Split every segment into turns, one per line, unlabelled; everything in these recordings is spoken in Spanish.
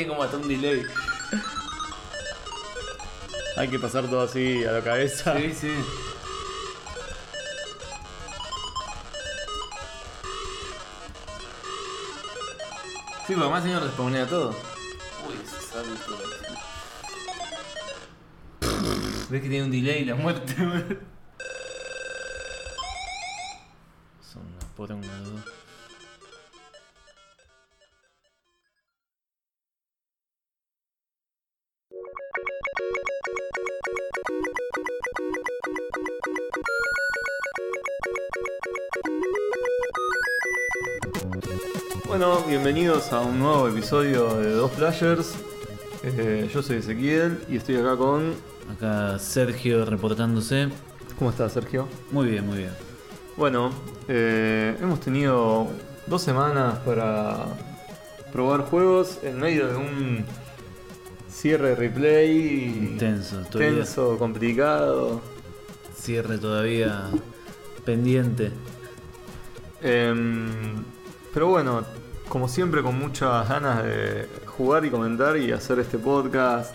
tiene como hasta un delay.
Hay que pasar todo así a la cabeza.
Sí, sí. Sí, porque además señor respawnea todo. Uy, ese salto. ¿Ves que tiene un delay la muerte?
Son una poronga, bienvenidos a un nuevo episodio de Dos Flashers. Eh, yo soy Ezequiel y estoy acá con.
Acá Sergio reportándose.
¿Cómo estás, Sergio?
Muy bien, muy bien.
Bueno, eh, hemos tenido dos semanas para probar juegos en medio de un cierre replay
Tenso, todavía.
tenso, complicado.
Cierre todavía pendiente.
Em, pero bueno, como siempre, con muchas ganas de jugar y comentar y hacer este podcast,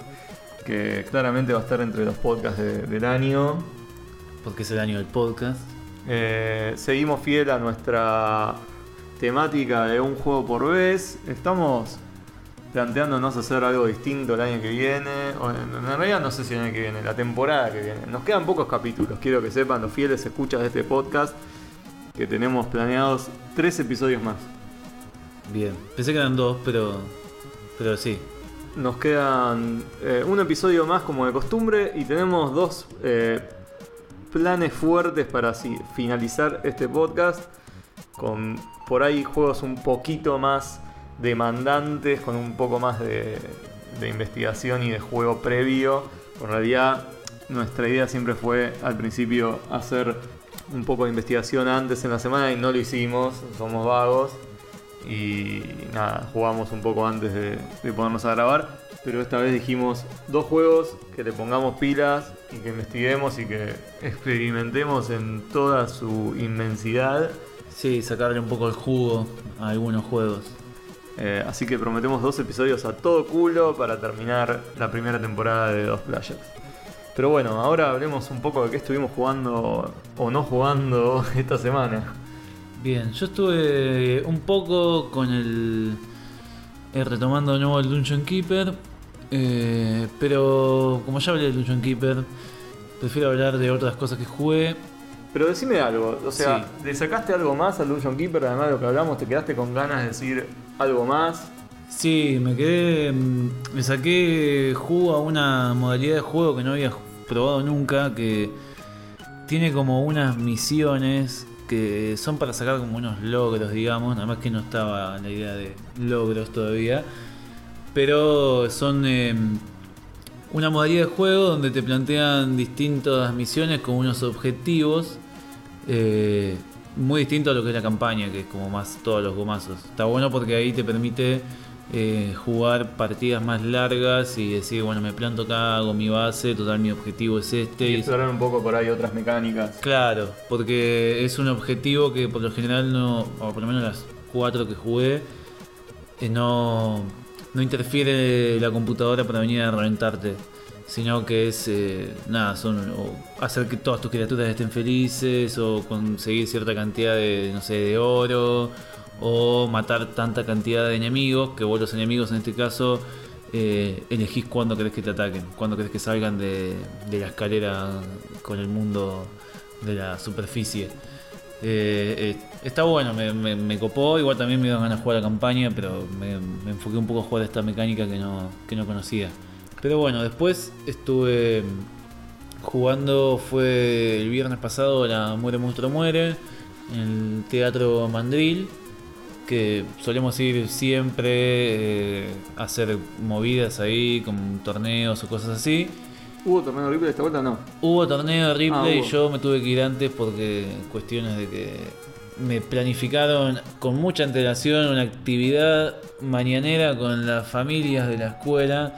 que claramente va a estar entre los podcasts de- del año.
Porque es el año del podcast.
Eh, seguimos fiel a nuestra temática de un juego por vez. Estamos planteándonos hacer algo distinto el año que viene. O en, en realidad no sé si el año que viene, la temporada que viene. Nos quedan pocos capítulos, quiero que sepan los fieles escuchas de este podcast que tenemos planeados tres episodios más.
Bien. Pensé que eran dos, pero. Pero sí.
Nos quedan eh, un episodio más como de costumbre y tenemos dos eh, planes fuertes para así finalizar este podcast con por ahí juegos un poquito más demandantes, con un poco más de, de investigación y de juego previo. En realidad nuestra idea siempre fue al principio hacer un poco de investigación antes en la semana y no lo hicimos, somos vagos y nada, jugamos un poco antes de, de ponernos a grabar. Pero esta vez dijimos dos juegos que le pongamos pilas y que investiguemos y que experimentemos en toda su inmensidad.
Sí, sacarle un poco el jugo a algunos juegos.
Eh, así que prometemos dos episodios a todo culo para terminar la primera temporada de Dos Players. Pero bueno, ahora hablemos un poco de qué estuvimos jugando o no jugando esta semana.
Bien, yo estuve un poco con el. eh, retomando de nuevo el Dungeon Keeper. eh, pero como ya hablé del Dungeon Keeper, prefiero hablar de otras cosas que jugué.
Pero decime algo, o sea, ¿le sacaste algo más al Dungeon Keeper además de lo que hablamos? ¿Te quedaste con ganas de decir algo más?
Sí, me quedé. mm, Me saqué jugo a una modalidad de juego que no había probado nunca. Que tiene como unas misiones que son para sacar como unos logros, digamos. Nada más que no estaba la idea de logros todavía. Pero son eh, una modalidad de juego donde te plantean distintas misiones con unos objetivos. eh, muy distinto a lo que es la campaña, que es como más todos los gomazos. Está bueno porque ahí te permite eh, jugar partidas más largas y decir, bueno, me planto acá, hago mi base, total mi objetivo es este.
Y explorar un poco por ahí otras mecánicas.
Claro, porque es un objetivo que por lo general no, o por lo menos las cuatro que jugué, eh, no, no interfiere la computadora para venir a reventarte, sino que es, eh, nada, son o hacer que todas tus criaturas estén felices, o conseguir cierta cantidad de, no sé, de oro, o matar tanta cantidad de enemigos, que vos los enemigos en este caso eh, elegís cuándo querés que te ataquen, cuándo querés que salgan de, de la escalera con el mundo de la superficie. Eh, eh, está bueno, me, copó, igual también me dieron ganas de jugar la campaña, pero me, me enfoqué un poco a jugar esta mecánica que no, que no conocía. Pero bueno, después estuve jugando, fue el viernes pasado, la Muere Monstruo Muere, en el Teatro Mandril, que solemos ir siempre eh, a hacer movidas ahí, con torneos o cosas así.
¿Hubo torneo horrible esta vuelta? No.
Hubo torneo de Ripley
Ah,
y yo me tuve que ir antes porque cuestiones de que me planificaron con mucha antelación una actividad mañanera con las familias de la escuela.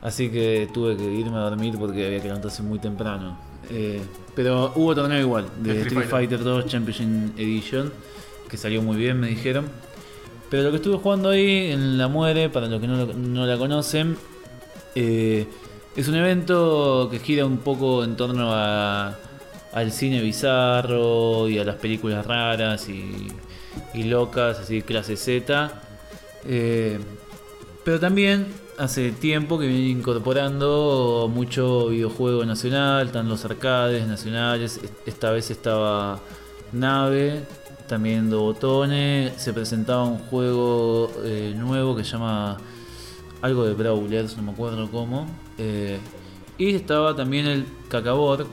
Así que tuve que irme a dormir porque había que levantarse muy temprano. Eh, pero hubo torneo igual, de
De Street
Street Fighter 2 Championship Edition, que salió muy bien, me dijeron. Pero lo que estuve jugando ahí en La Muere, para los que no, no la conocen, eh, es un evento que gira un poco en torno al cine bizarro y a las películas raras y, y locas, así clase Z. Eh, pero también hace tiempo que viene incorporando mucho videojuego nacional, están los arcades nacionales, esta vez estaba Nave, también dos botones, se presentaba un juego eh, nuevo que se llama algo de Brawlers, no me acuerdo cómo, eh, y estaba también el Cacabor,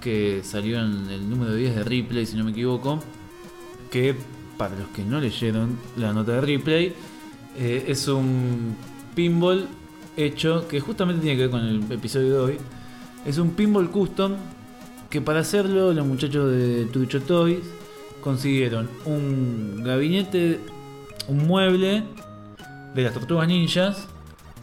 que salió en el número 10 de Replay, si no me equivoco, que para los que no leyeron la nota de Replay, eh, es un pinball hecho que justamente tiene que ver con el episodio de hoy. Es un pinball custom que para hacerlo los muchachos de Trucho Toys consiguieron un gabinete, un mueble de las tortugas ninjas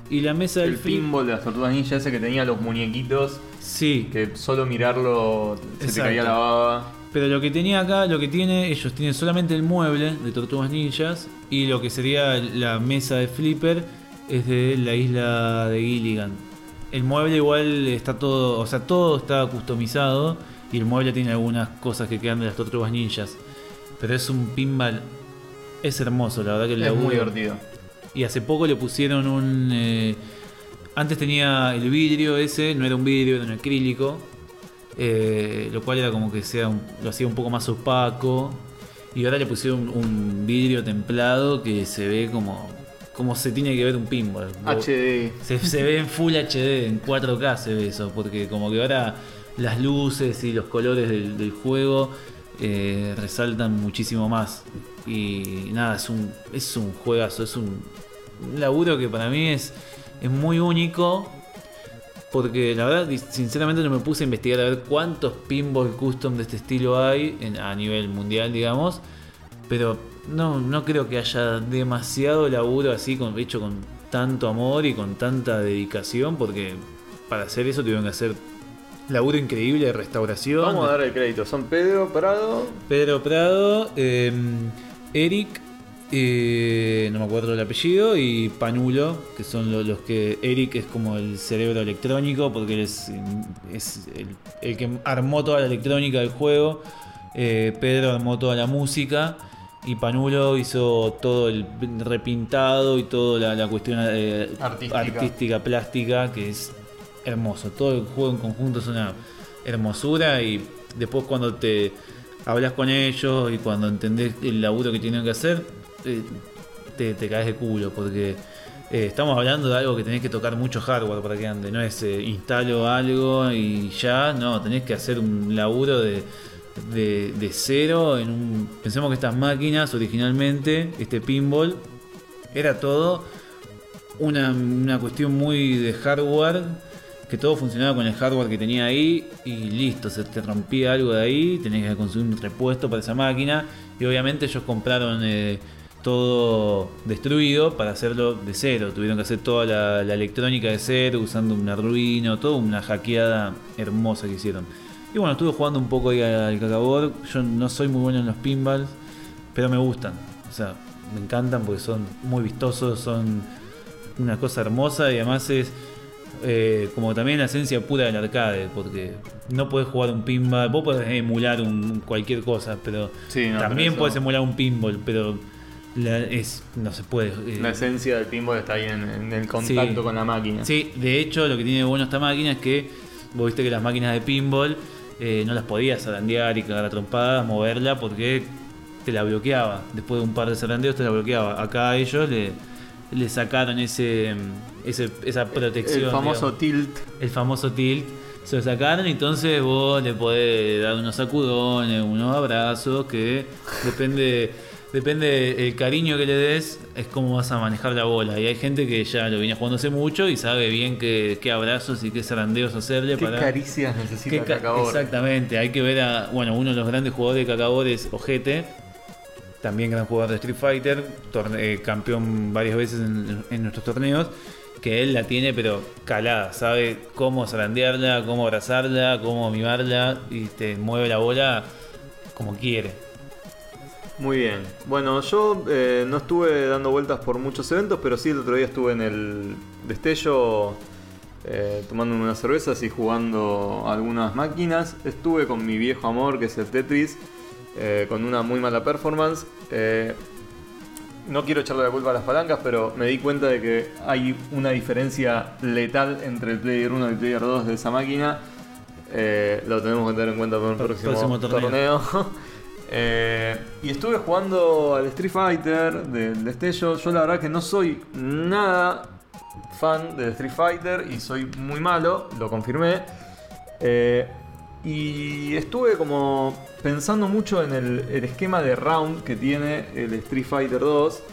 y la mesa del
El pinball de las tortugas ninja ese que tenía los muñequitos
Sí,
que solo mirarlo se te caía la baba.
Pero lo que tenía acá, lo que tiene, ellos tienen solamente el mueble de Tortugas Ninjas y lo que sería la mesa de Flipper es de la isla de Gilligan. El mueble igual está todo, o sea, todo está customizado y el mueble tiene algunas cosas que quedan de las Tortugas Ninjas. Pero es un pinball, es hermoso, la verdad que el
Es muy divertido.
y hace poco le pusieron un... eh, antes tenía el vidrio ese, no era un vidrio, era un acrílico. eh, lo cual era como que sea un- lo hacía un poco más opaco. Y ahora le pusieron un vidrio templado que se ve como, como se tiene que ver un pinball.
HD.
se, se ve en Full HD, en 4K se ve eso, porque como que ahora las luces y los colores del, del juego eh, resaltan muchísimo más. Y nada, es un, es un juegazo, es un, laburo que para mí es, es muy único. Porque la verdad, sinceramente no me puse a investigar a ver cuántos pinball custom de este estilo hay en- a nivel mundial, digamos. Pero no, no creo que haya demasiado laburo así con, hecho con tanto amor y con tanta dedicación. Porque para hacer eso tuvieron que hacer laburo increíble de restauración.
Vamos a dar el crédito. Son Pedro Prado.
Pedro Prado, eh, Eric, eh, no me acuerdo el apellido, y Panulo, que son lo- los que. Eric es como el cerebro electrónico, porque él es, es el, el que armó toda la electrónica del juego. Eh, Pedro armó toda la música. Y Panulo hizo todo el repintado y toda la, la cuestión eh,
Artística.
artística, plástica, que es hermoso. Todo el juego en conjunto es una hermosura y después cuando te hablas con ellos y cuando entendés el laburo que tienen que hacer, eh, te, caes de culo porque eh, estamos hablando de algo que tenés que tocar mucho hardware para que ande, no es eh, instalo algo y ya, no, tenés que hacer un laburo de, de, de cero en un... Pensemos que estas máquinas originalmente, este pinball, era todo una, una cuestión muy de hardware, que todo funcionaba con el hardware que tenía ahí y listo, se te rompía algo de ahí, tenías que conseguir un repuesto para esa máquina y obviamente ellos compraron eh, todo destruido para hacerlo de cero, tuvieron que hacer toda la, la electrónica de cero usando un Arduino, toda una hackeada hermosa que hicieron. Y bueno, estuve jugando un poco ahí al cacabor, yo no soy muy bueno en los pinballs, pero me gustan, o sea, me encantan porque son muy vistosos, son una cosa hermosa y además es eh, como también la esencia pura del arcade, porque no podés jugar un pinball, vos podés emular un, cualquier cosa, pero
Sí, no,
también
pero eso-
podés emular un pinball, pero la- es no se puede. eh,
La esencia del pinball está ahí en, en el contacto
Sí.
con la máquina.
Sí, de hecho, lo que tiene de bueno esta máquina es que vos viste que las máquinas de pinball eh, no las podías zarandear y cagar a trompadas, moverla porque te la bloqueaba. Después de un par de zarandeos te la bloqueaba. Acá a ellos le, le sacaron ese, ese esa protección.
El famoso
digamos.
tilt.
el famoso tilt. Se lo sacaron y entonces vos le podés dar unos sacudones, unos abrazos, que depende depende el cariño que le des, es cómo vas a manejar la bola. Y hay gente que ya lo viene jugando hace mucho y sabe bien qué, qué abrazos y qué zarandeos hacerle
¿Qué
para.
caricias necesita
qué ca-
Cacabor?
Exactamente, hay que ver a. Bueno, uno de los grandes jugadores de Cacabor es Ojete, también gran jugador de Street Fighter, torne- eh, campeón varias veces en, nuestros torneos. Que él la tiene, pero calada, sabe cómo zarandearla, cómo abrazarla, cómo mimarla y te mueve la bola como quiere.
Muy bien. Bueno, yo eh, no estuve dando vueltas por muchos eventos, pero sí el otro día estuve en el destello eh, tomando unas cervezas y jugando algunas máquinas. Estuve con mi viejo amor, que es el Tetris, eh, con una muy mala performance. Eh, no quiero echarle la culpa a las palancas, pero me di cuenta de que hay una diferencia letal entre el Player 1 y el Player 2 de esa máquina. Eh, lo tenemos que tener en cuenta para
el
próximo,
próximo torneo.
torneo. Eh, y estuve jugando al Street Fighter del destello. Yo la verdad que no soy nada fan de Street Fighter y soy muy malo, lo confirmé. Eh, y estuve como pensando mucho en el, esquema de round que tiene el Street Fighter 2.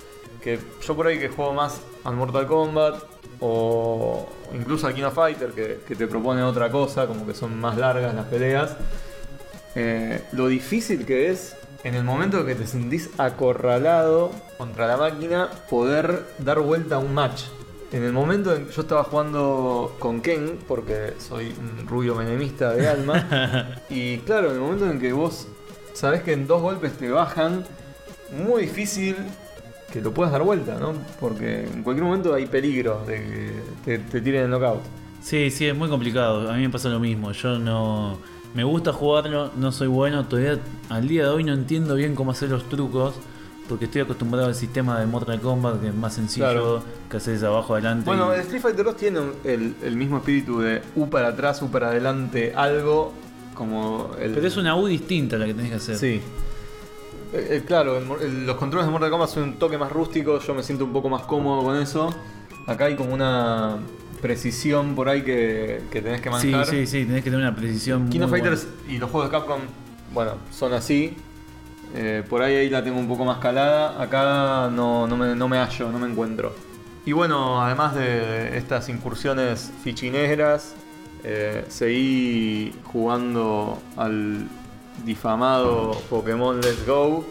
Que yo por ahí que juego más al Mortal Kombat o incluso al King of Fighter que, que te propone otra cosa, como que son más largas las peleas. Eh, lo difícil que es en el momento que te sentís acorralado contra la máquina poder dar vuelta a un match. En el momento en que yo estaba jugando con Ken, porque soy un rubio menemista de alma, y claro, en el momento en que vos sabés que en dos golpes te bajan, muy difícil que lo puedas dar vuelta, ¿no? Porque en cualquier momento hay peligro de que te, te tiren el knockout.
Sí, sí, es muy complicado. A mí me pasa lo mismo. Yo no. Me gusta jugarlo, no soy bueno. Todavía al día de hoy no entiendo bien cómo hacer los trucos. Porque estoy acostumbrado al sistema de Mortal Kombat, que es más sencillo,
Claro.
que haces abajo adelante.
Bueno,
y-
el Street Fighter 2 tiene el, el mismo espíritu de U para atrás, U para adelante, algo como el.
Pero es una U distinta la que tenés que hacer.
Sí. Eh, eh, claro, el los controles de Mortal Kombat son un toque más rústico, yo me siento un poco más cómodo con eso. Acá hay como una precisión por ahí que, que tenés que
sí,
manejar.
sí, sí, tenés que tener una precisión. Muy
Fighters y los juegos de Capcom, bueno, son así. Eh, por ahí ahí la tengo un poco más calada. Acá no, no, me, no me hallo, no me encuentro. Y bueno, además de estas incursiones fichineras, eh, seguí jugando al difamado Pokémon Let's Go.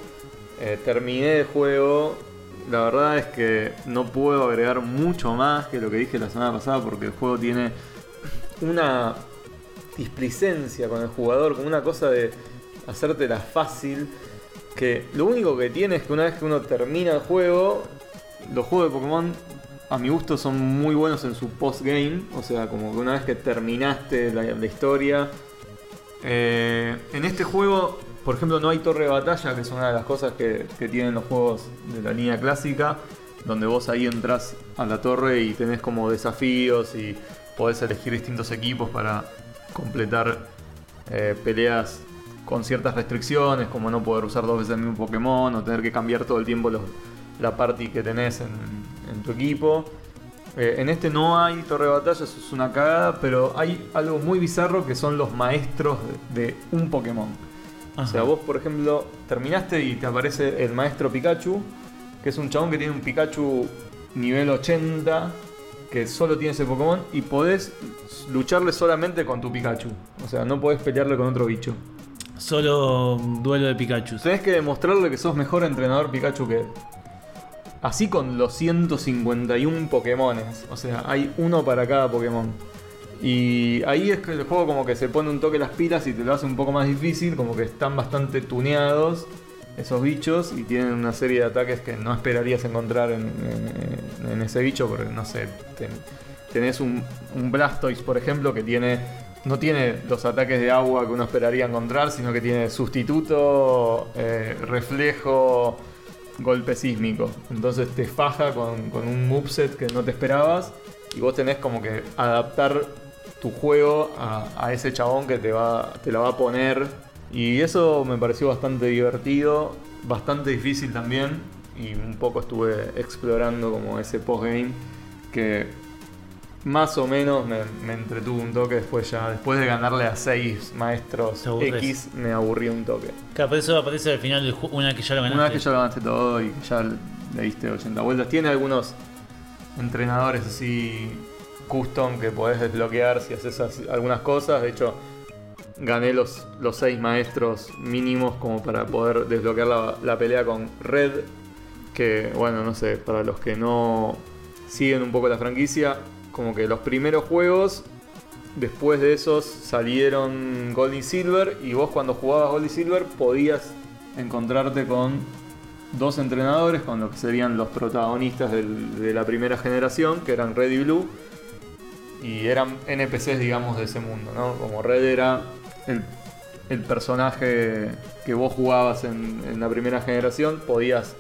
Eh, terminé el juego. La verdad es que no puedo agregar mucho más que lo que dije la semana pasada porque el juego tiene una displicencia con el jugador, como una cosa de hacértela fácil. Que lo único que tiene es que una vez que uno termina el juego, los juegos de Pokémon, a mi gusto, son muy buenos en su post-game. O sea, como que una vez que terminaste la, historia. eh, en este juego, por ejemplo, no hay torre de batalla, que es una de las cosas que, que tienen los juegos de la línea clásica. Donde vos ahí entras a la torre y tenés como desafíos y podés elegir distintos equipos para completar eh, peleas con ciertas restricciones, como no poder usar dos veces el mismo Pokémon o tener que cambiar todo el tiempo los- la party que tenés en, en tu equipo. Eh, en este no hay torre de batalla, eso es una cagada, pero hay algo muy bizarro que son los maestros de, de un Pokémon. O sea, vos, por ejemplo, terminaste y te aparece el maestro Pikachu, que es un chabón que tiene un Pikachu nivel 80, que solo tiene ese Pokémon, y podés lucharle solamente con tu Pikachu. O sea, no podés pelearle con otro bicho.
Solo duelo de Pikachu.
Tenés que demostrarle que sos mejor entrenador Pikachu que él. Así con los 151 Pokémones. O sea, hay uno para cada Pokémon. Y ahí es que el juego como que se pone un toque las pilas y te lo hace un poco más difícil, como que están bastante tuneados esos bichos y tienen una serie de ataques que no esperarías encontrar en, ese bicho, porque no sé, ten- tenés un, un Blastoise, por ejemplo, que tiene no tiene los ataques de agua que uno esperaría encontrar, sino que tiene sustituto, eh, reflejo, golpe sísmico. Entonces te faja con, con un moveset que no te esperabas y vos tenés como que adaptar tu juego a, ese chabón que te, va, te la va a poner. Y eso me pareció bastante divertido, bastante difícil también. Y un poco estuve explorando como ese postgame que más o menos me, me entretuvo un toque después ya. Después de ganarle a seis maestros. X, me aburrí un toque.
Claro, por eso aparece al final del juego, una vez que ya lo ganaste.
Una vez que ya lo ganaste todo y ya le diste 80 vueltas, tiene algunos entrenadores así custom que podés desbloquear si haces algunas cosas. De hecho, gané los, los seis maestros mínimos como para poder desbloquear la, la pelea con Red. Que bueno, no sé, para los que no siguen un poco la franquicia, como que los primeros juegos, después de esos salieron Gold y Silver. Y vos cuando jugabas Gold y Silver podías encontrarte con dos entrenadores con lo que serían los protagonistas de la primera generación, que eran Red y Blue, y eran NPCs, digamos, de ese mundo, ¿no? Como Red era el, personaje que vos jugabas en la primera generación, podías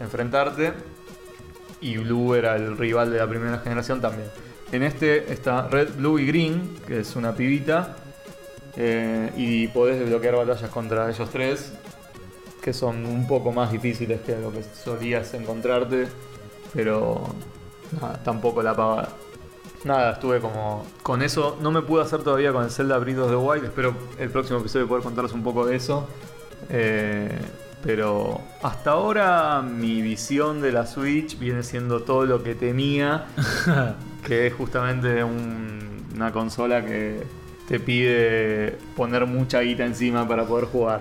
enfrentarte, y Blue era el rival de la primera generación también. En este está Red, Blue y Green, que es una pibita, eh, y podés desbloquear batallas contra ellos tres, que son un poco más difíciles que lo que solías encontrarte, pero nada, tampoco la pavada. Nada, estuve como con eso. No me pude hacer todavía con el Zelda Breath of the Wild. Espero el próximo episodio poder contarles un poco de eso. Eh, pero hasta ahora mi visión de la Switch viene siendo todo lo que temía. que es justamente un- una consola que te pide poner mucha guita encima para poder jugar.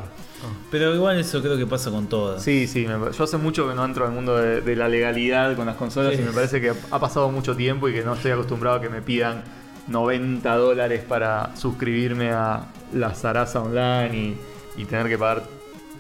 Pero igual eso creo que pasa con todas.
Sí, sí, me- yo hace mucho que no entro al mundo de, de la legalidad con las consolas
Sí.
y me parece que ha pasado mucho tiempo y que no estoy acostumbrado a que me pidan 90 dólares para suscribirme a la Sarasa Online y, y tener que pagar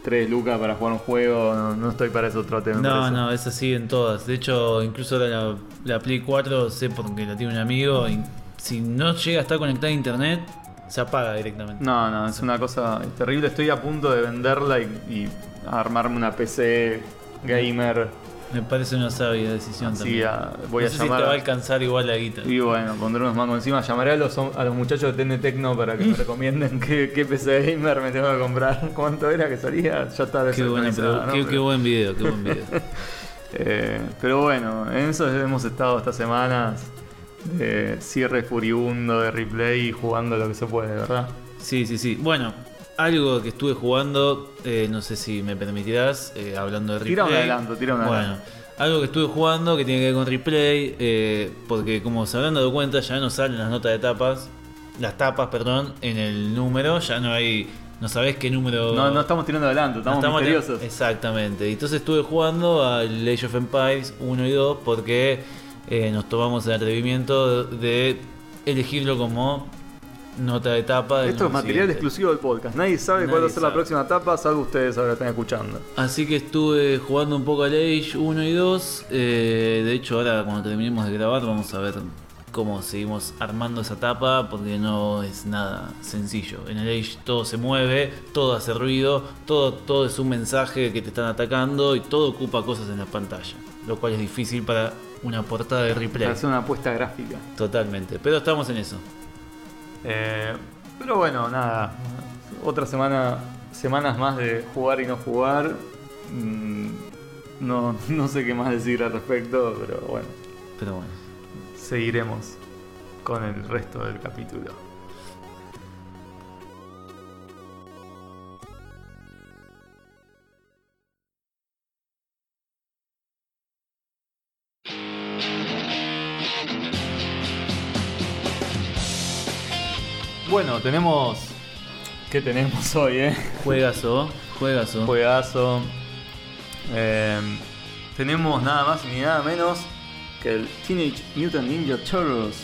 3 lucas para jugar un juego. No, no estoy para eso trote. me
No, no, es así en todas. De hecho, incluso ahora la, la Play 4 sé porque la tiene un amigo. Y si no llega a estar conectada a internet, se apaga directamente.
No, no, es una cosa terrible. Estoy a punto de venderla y, y armarme una PC gamer.
Me parece una sabia decisión
Así
también.
a- voy
no
a
sé
llamar
si te va a alcanzar igual la guita.
Y bueno, pondré unos mangos encima. Llamaré a los, a los muchachos de TN Tecno para que me recomienden qué, qué PC gamer me tengo que comprar. ¿Cuánto era que salía? Ya está
Qué, buena
¿no?
qué buen video, qué buen video.
Eh, pero bueno, en eso hemos estado estas semanas de cierre furibundo, de replay y jugando lo que se puede, ¿verdad?
Sí, sí, sí. Bueno, algo que estuve jugando, eh, no sé si me permitirás, eh, hablando de replay.
Tira un adelanto, tira un
Bueno,
adelanto.
algo que estuve jugando que tiene que ver con replay, eh, porque como se habrán dado cuenta, ya no salen las notas de tapas, las tapas, perdón, en el número, ya no hay, no sabés qué número.
No, no estamos tirando adelanto,
no
estamos,
estamos
misteriosos.
Exactamente. Entonces estuve jugando al Age of Empires 1 y 2 porque nos tomamos el atrevimiento de elegirlo como nota de tapa.
Esto es material
siguiente.
exclusivo del podcast. Nadie sabe cuál
Nadie
va a ser la próxima etapa, salvo ustedes ahora están escuchando.
Así que estuve jugando un poco al Age 1 y 2. eh, de hecho, ahora cuando terminemos de grabar, vamos a ver cómo seguimos armando esa tapa. Porque no es nada sencillo. En el Age todo se mueve, todo hace ruido, todo, todo es un mensaje que te están atacando y todo ocupa cosas en la pantalla. Lo cual es difícil para una portada de replay.
Para hacer una apuesta gráfica.
Totalmente. Pero estamos en eso.
Eh, pero bueno, nada. Otra semana, semanas más de jugar y no jugar. Mm, No, no sé qué más decir al respecto, pero bueno,
Pero bueno.
seguiremos con el resto del capítulo. Bueno, tenemos. ¿Qué tenemos hoy, eh?
Juegazo, juegazo.
Juegazo. Eh, tenemos nada más ni nada menos que el Teenage Mutant Ninja Turtles.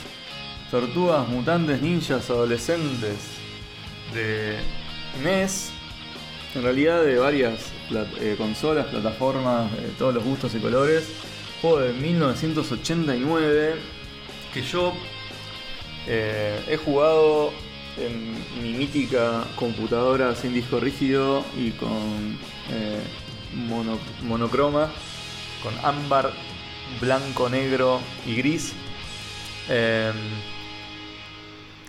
Tortugas mutantes ninjas adolescentes de NES. En realidad de varias plat- eh, consolas, plataformas, de todos los gustos y colores. Juego de 1989 que yo eh, he jugado en mi mítica computadora sin disco rígido y con eh, mono- monocroma, con ámbar, blanco, negro y gris. Eh,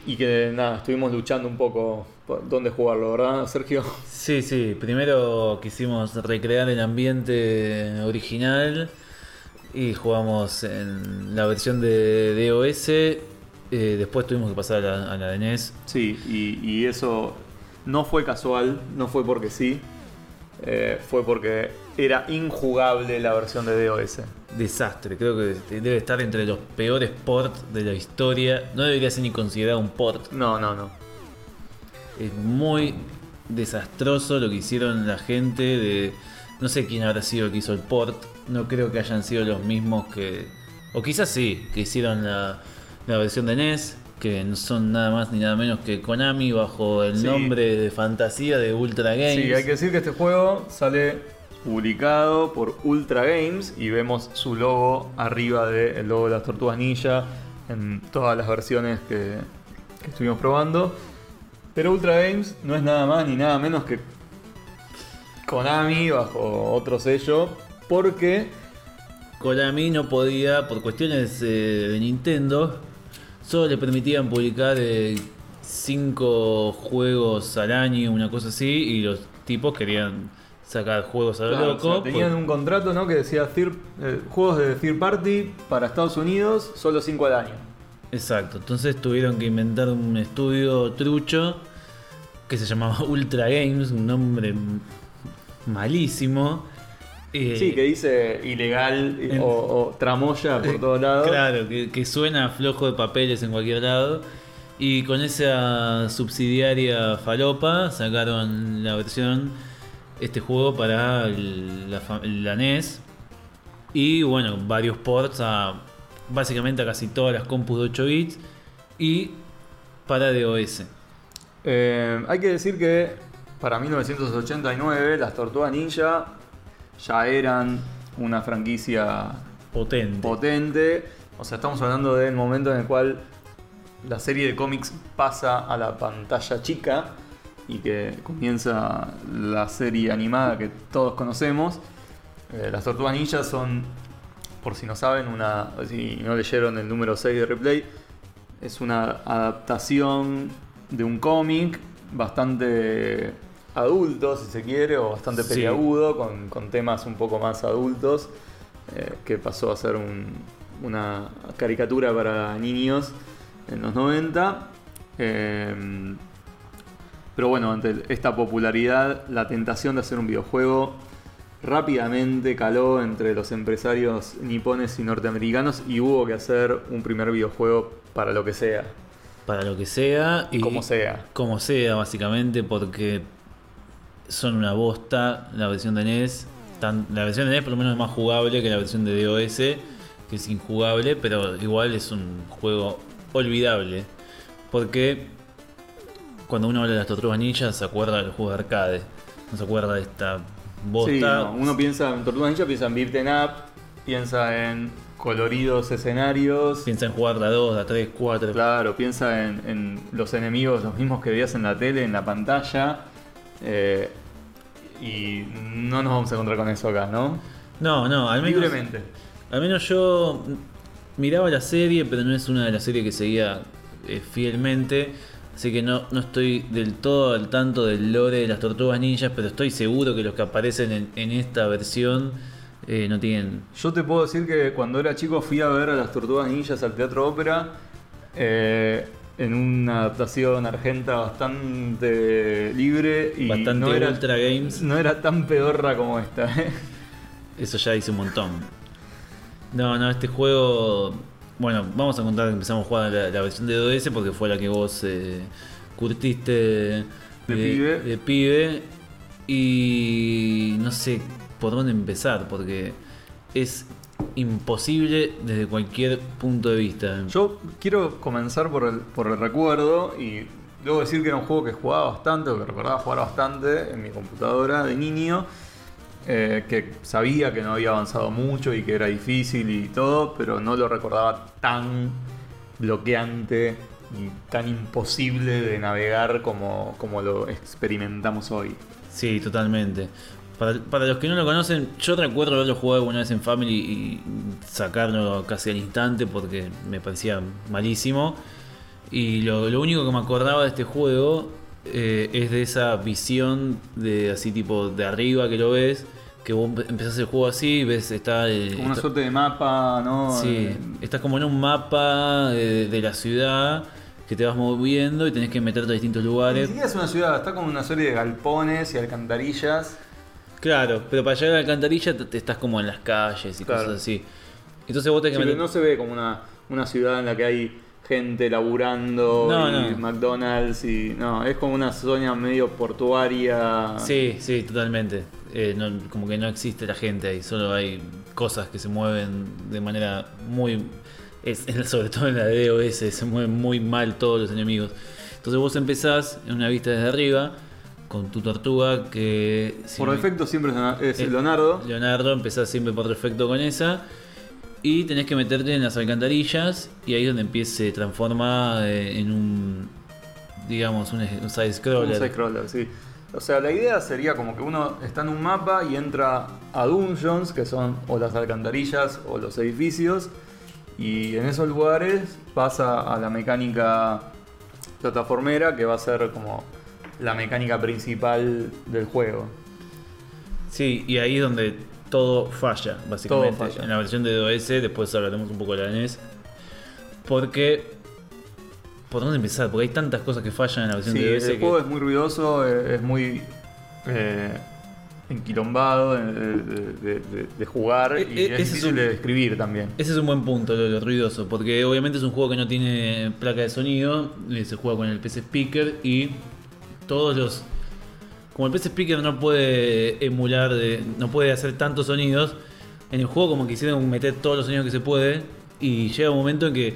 y que nada, estuvimos luchando un poco por dónde jugarlo, ¿verdad, Sergio?
Sí, sí, primero quisimos recrear el ambiente original y jugamos en la versión de DOS. Eh, después tuvimos que pasar a la, a la de NES.
Sí, y, y eso no fue casual, no fue porque sí, eh, fue porque era injugable la versión de DOS.
Desastre, creo que debe estar entre los peores ports de la historia. No debería ser ni considerado un port.
No, no, no.
Es muy desastroso lo que hicieron la gente de... No sé quién habrá sido el que hizo el port. No creo que hayan sido los mismos que... O quizás sí, que hicieron la, la versión de NES. Que no son nada más ni nada menos que Konami bajo el
Sí.
nombre de fantasía de Ultra Games.
Sí, hay que decir que este juego sale publicado por Ultra Games y vemos su logo arriba del logo de las Tortugas Ninja en todas las versiones que, que estuvimos probando. Pero Ultra Games no es nada más ni nada menos que Konami bajo otro sello porque
Konami no podía, por cuestiones eh, de Nintendo, solo le permitían publicar 5 juegos al año, una cosa así, y los tipos querían sacar juegos a lo
Claro,
loco.
o sea, tenían
por-
un contrato ¿no? que decía third- eh, juegos de third party para Estados Unidos, solo 5 al año.
Exacto, entonces tuvieron que inventar un estudio trucho que se llamaba Ultra Games, un nombre malísimo. Eh,
Sí, que dice ilegal
en-
o, o tramoya por
Eh,
todos lados.
Claro, que, que suena flojo de papeles en cualquier lado. Y con esa subsidiaria falopa sacaron la versión, este juego para el- la NES. Y bueno, varios ports a básicamente a casi todas las compus de 8 bits. Y para DOS.
Eh, hay que decir que para 1989 las Tortugas Ninja ya eran una franquicia
Potente.
potente. O sea, estamos hablando del momento en el cual la serie de cómics pasa a la pantalla chica y que comienza la serie animada que todos conocemos. Eh, las Tortugas son, por si no saben, una, si no leyeron el número 6 de Replay, es una adaptación de un cómic bastante adulto, si se quiere, o bastante
Sí.
peliagudo, con, con temas un poco más adultos, eh, que pasó a ser un- una caricatura para niños en los 90. Eh, pero bueno, ante esta popularidad, la tentación de hacer un videojuego rápidamente caló entre los empresarios nipones y norteamericanos y hubo que hacer un primer videojuego para lo que sea,
Para lo que sea. Y
como sea.
como sea, básicamente, porque son una bosta la versión de NES. Tan- la versión de NES por lo menos es más jugable que la versión de DOS, que es injugable, pero igual es un juego olvidable. Porque cuando uno habla de las Tortugas Ninja se acuerda del juego de arcade, no se acuerda de esta bosta.
Sí, no, uno piensa en Tortugas Ninja, piensa en Beat'em Up, piensa en coloridos escenarios.
Piensa en jugar de a 2, de a 3, 4.
Claro, piensa en, en los enemigos, los mismos que veías en la tele, en la pantalla. Eh, y no nos vamos a encontrar con eso acá, ¿no?
No, no, al menos.
Libremente.
Al menos yo miraba la serie, pero no es una de las series que seguía eh, fielmente. Así que no, no estoy del todo al tanto del lore de las tortugas ninjas, pero estoy seguro que los que aparecen en, en esta versión eh, no tienen.
Yo te puedo decir que cuando era chico fui a ver a las Tortugas Ninjas al Teatro Ópera eh, en una adaptación argenta bastante libre y
Bastante
no era,
Ultra Games.
no era tan pedorra como esta. ¿eh?
Eso ya dice un montón. No, no, este juego. Bueno, vamos a contar que empezamos la, la versión de 2DS porque fue la que vos eh, curtiste de,
pibe.
de pibe. Y no sé por dónde empezar porque es imposible desde cualquier punto de vista.
Yo quiero comenzar por el, por el recuerdo y debo decir que era un juego que jugaba bastante, o que recordaba jugar bastante en mi computadora de niño, eh, que sabía que no había avanzado mucho y que era difícil y todo, pero no lo recordaba tan bloqueante y tan imposible de navegar como, como lo experimentamos hoy.
Sí, totalmente. Para, para los que no lo conocen, yo recuerdo haberlo jugado alguna vez en Family y sacarlo casi al instante porque me parecía malísimo. Y lo, lo único que me acordaba de este juego eh, es de esa visión de así tipo de arriba que lo ves, que vos empe- empezás el juego así, ves está el,
Como una
está-
suerte de mapa, ¿no?
Sí,
Eh,
estás como en un mapa de, de la ciudad que te vas moviendo y tenés que meterte a distintos
Ni
lugares.
siquiera es una ciudad, está como una serie de galpones y alcantarillas.
Claro, pero para llegar a la alcantarilla te, te estás como en las calles y
Claro.
cosas así. Entonces vos tenés
Sí,
que
pero
meter...
no se ve como una, una ciudad en la que hay gente laburando
No,
y
no.
McDonald's y no, es como una zona medio portuaria.
Sí, sí, totalmente. Eh, no- como que no existe la gente ahí, solo hay cosas que se mueven de manera muy... Es, sobre todo en la DOS, se mueven muy mal todos los enemigos. Entonces vos empezás en una vista desde arriba con tu tortuga que... si
Por defecto siempre es Leonardo- es Leonardo.
Leonardo, empezás siempre por defecto con esa. Y tenés que meterte en las alcantarillas y ahí es donde empieza, se transforma eh, en un, digamos, un, un
Un
side-scroller.
side-scroller, sí. O sea, la idea sería como que uno está en un mapa y entra a dungeons, que son o las alcantarillas o los edificios, y en esos lugares pasa a la mecánica plataformera, que va a ser como la mecánica principal del juego.
Sí, y ahí es donde todo falla, básicamente.
Todo falla.
En la versión de DOS, después hablaremos un poco de la NES. Porque... ¿Por dónde empezar? Porque hay tantas cosas que fallan en la versión
Sí,
de
el
DOS que...
juego es muy ruidoso, eh, es muy eh, enquilombado de, de- de- de- de jugar
E-
y
e-
es difícil
un-
de describir también.
Ese es un buen punto, lo, lo ruidoso, porque obviamente es un juego que no tiene placa de sonido, eh, se juega con el PC Speaker y todos los... Como el PC Speaker no puede emular, de- no puede hacer tantos sonidos, en el juego como quisieron meter todos los sonidos que se puede y llega un momento en que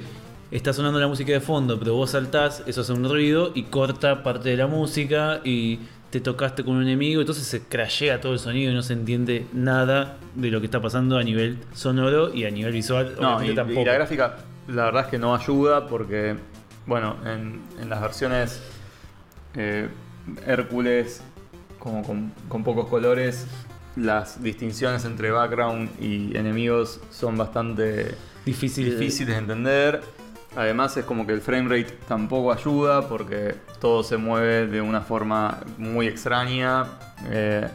está sonando la música de fondo, pero vos saltás, eso hace un ruido y corta parte de la música y te tocaste con un enemigo, entonces se crashea todo el sonido y no se entiende nada de lo que está pasando a nivel sonoro y a nivel visual.
No, y,
tampoco.
y la gráfica, la verdad es que no ayuda porque, bueno, en, en las versiones eh, Hércules, como con, con pocos colores, las distinciones entre background y enemigos son bastante
difícil,
difíciles de entender. Además es como que el framerate tampoco ayuda porque todo se mueve de una forma muy extraña. Eh,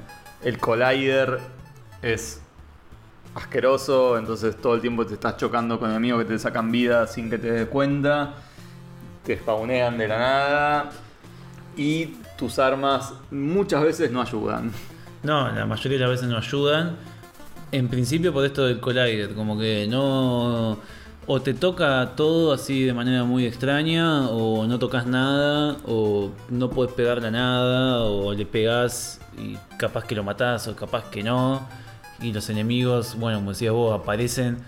el collider es asqueroso, entonces todo el tiempo te estás chocando con enemigos que te sacan vida sin que te des cuenta. Te spawnean de la nada. Y tus armas muchas veces no ayudan.
No, la mayoría de las veces no ayudan. En principio por esto del collider, como que no... O te toca todo así de manera muy extraña, o no tocas nada, o no puedes pegarle a nada, o le pegas y capaz que lo matás, o capaz que no. Y los enemigos, bueno, como decías vos, aparecen.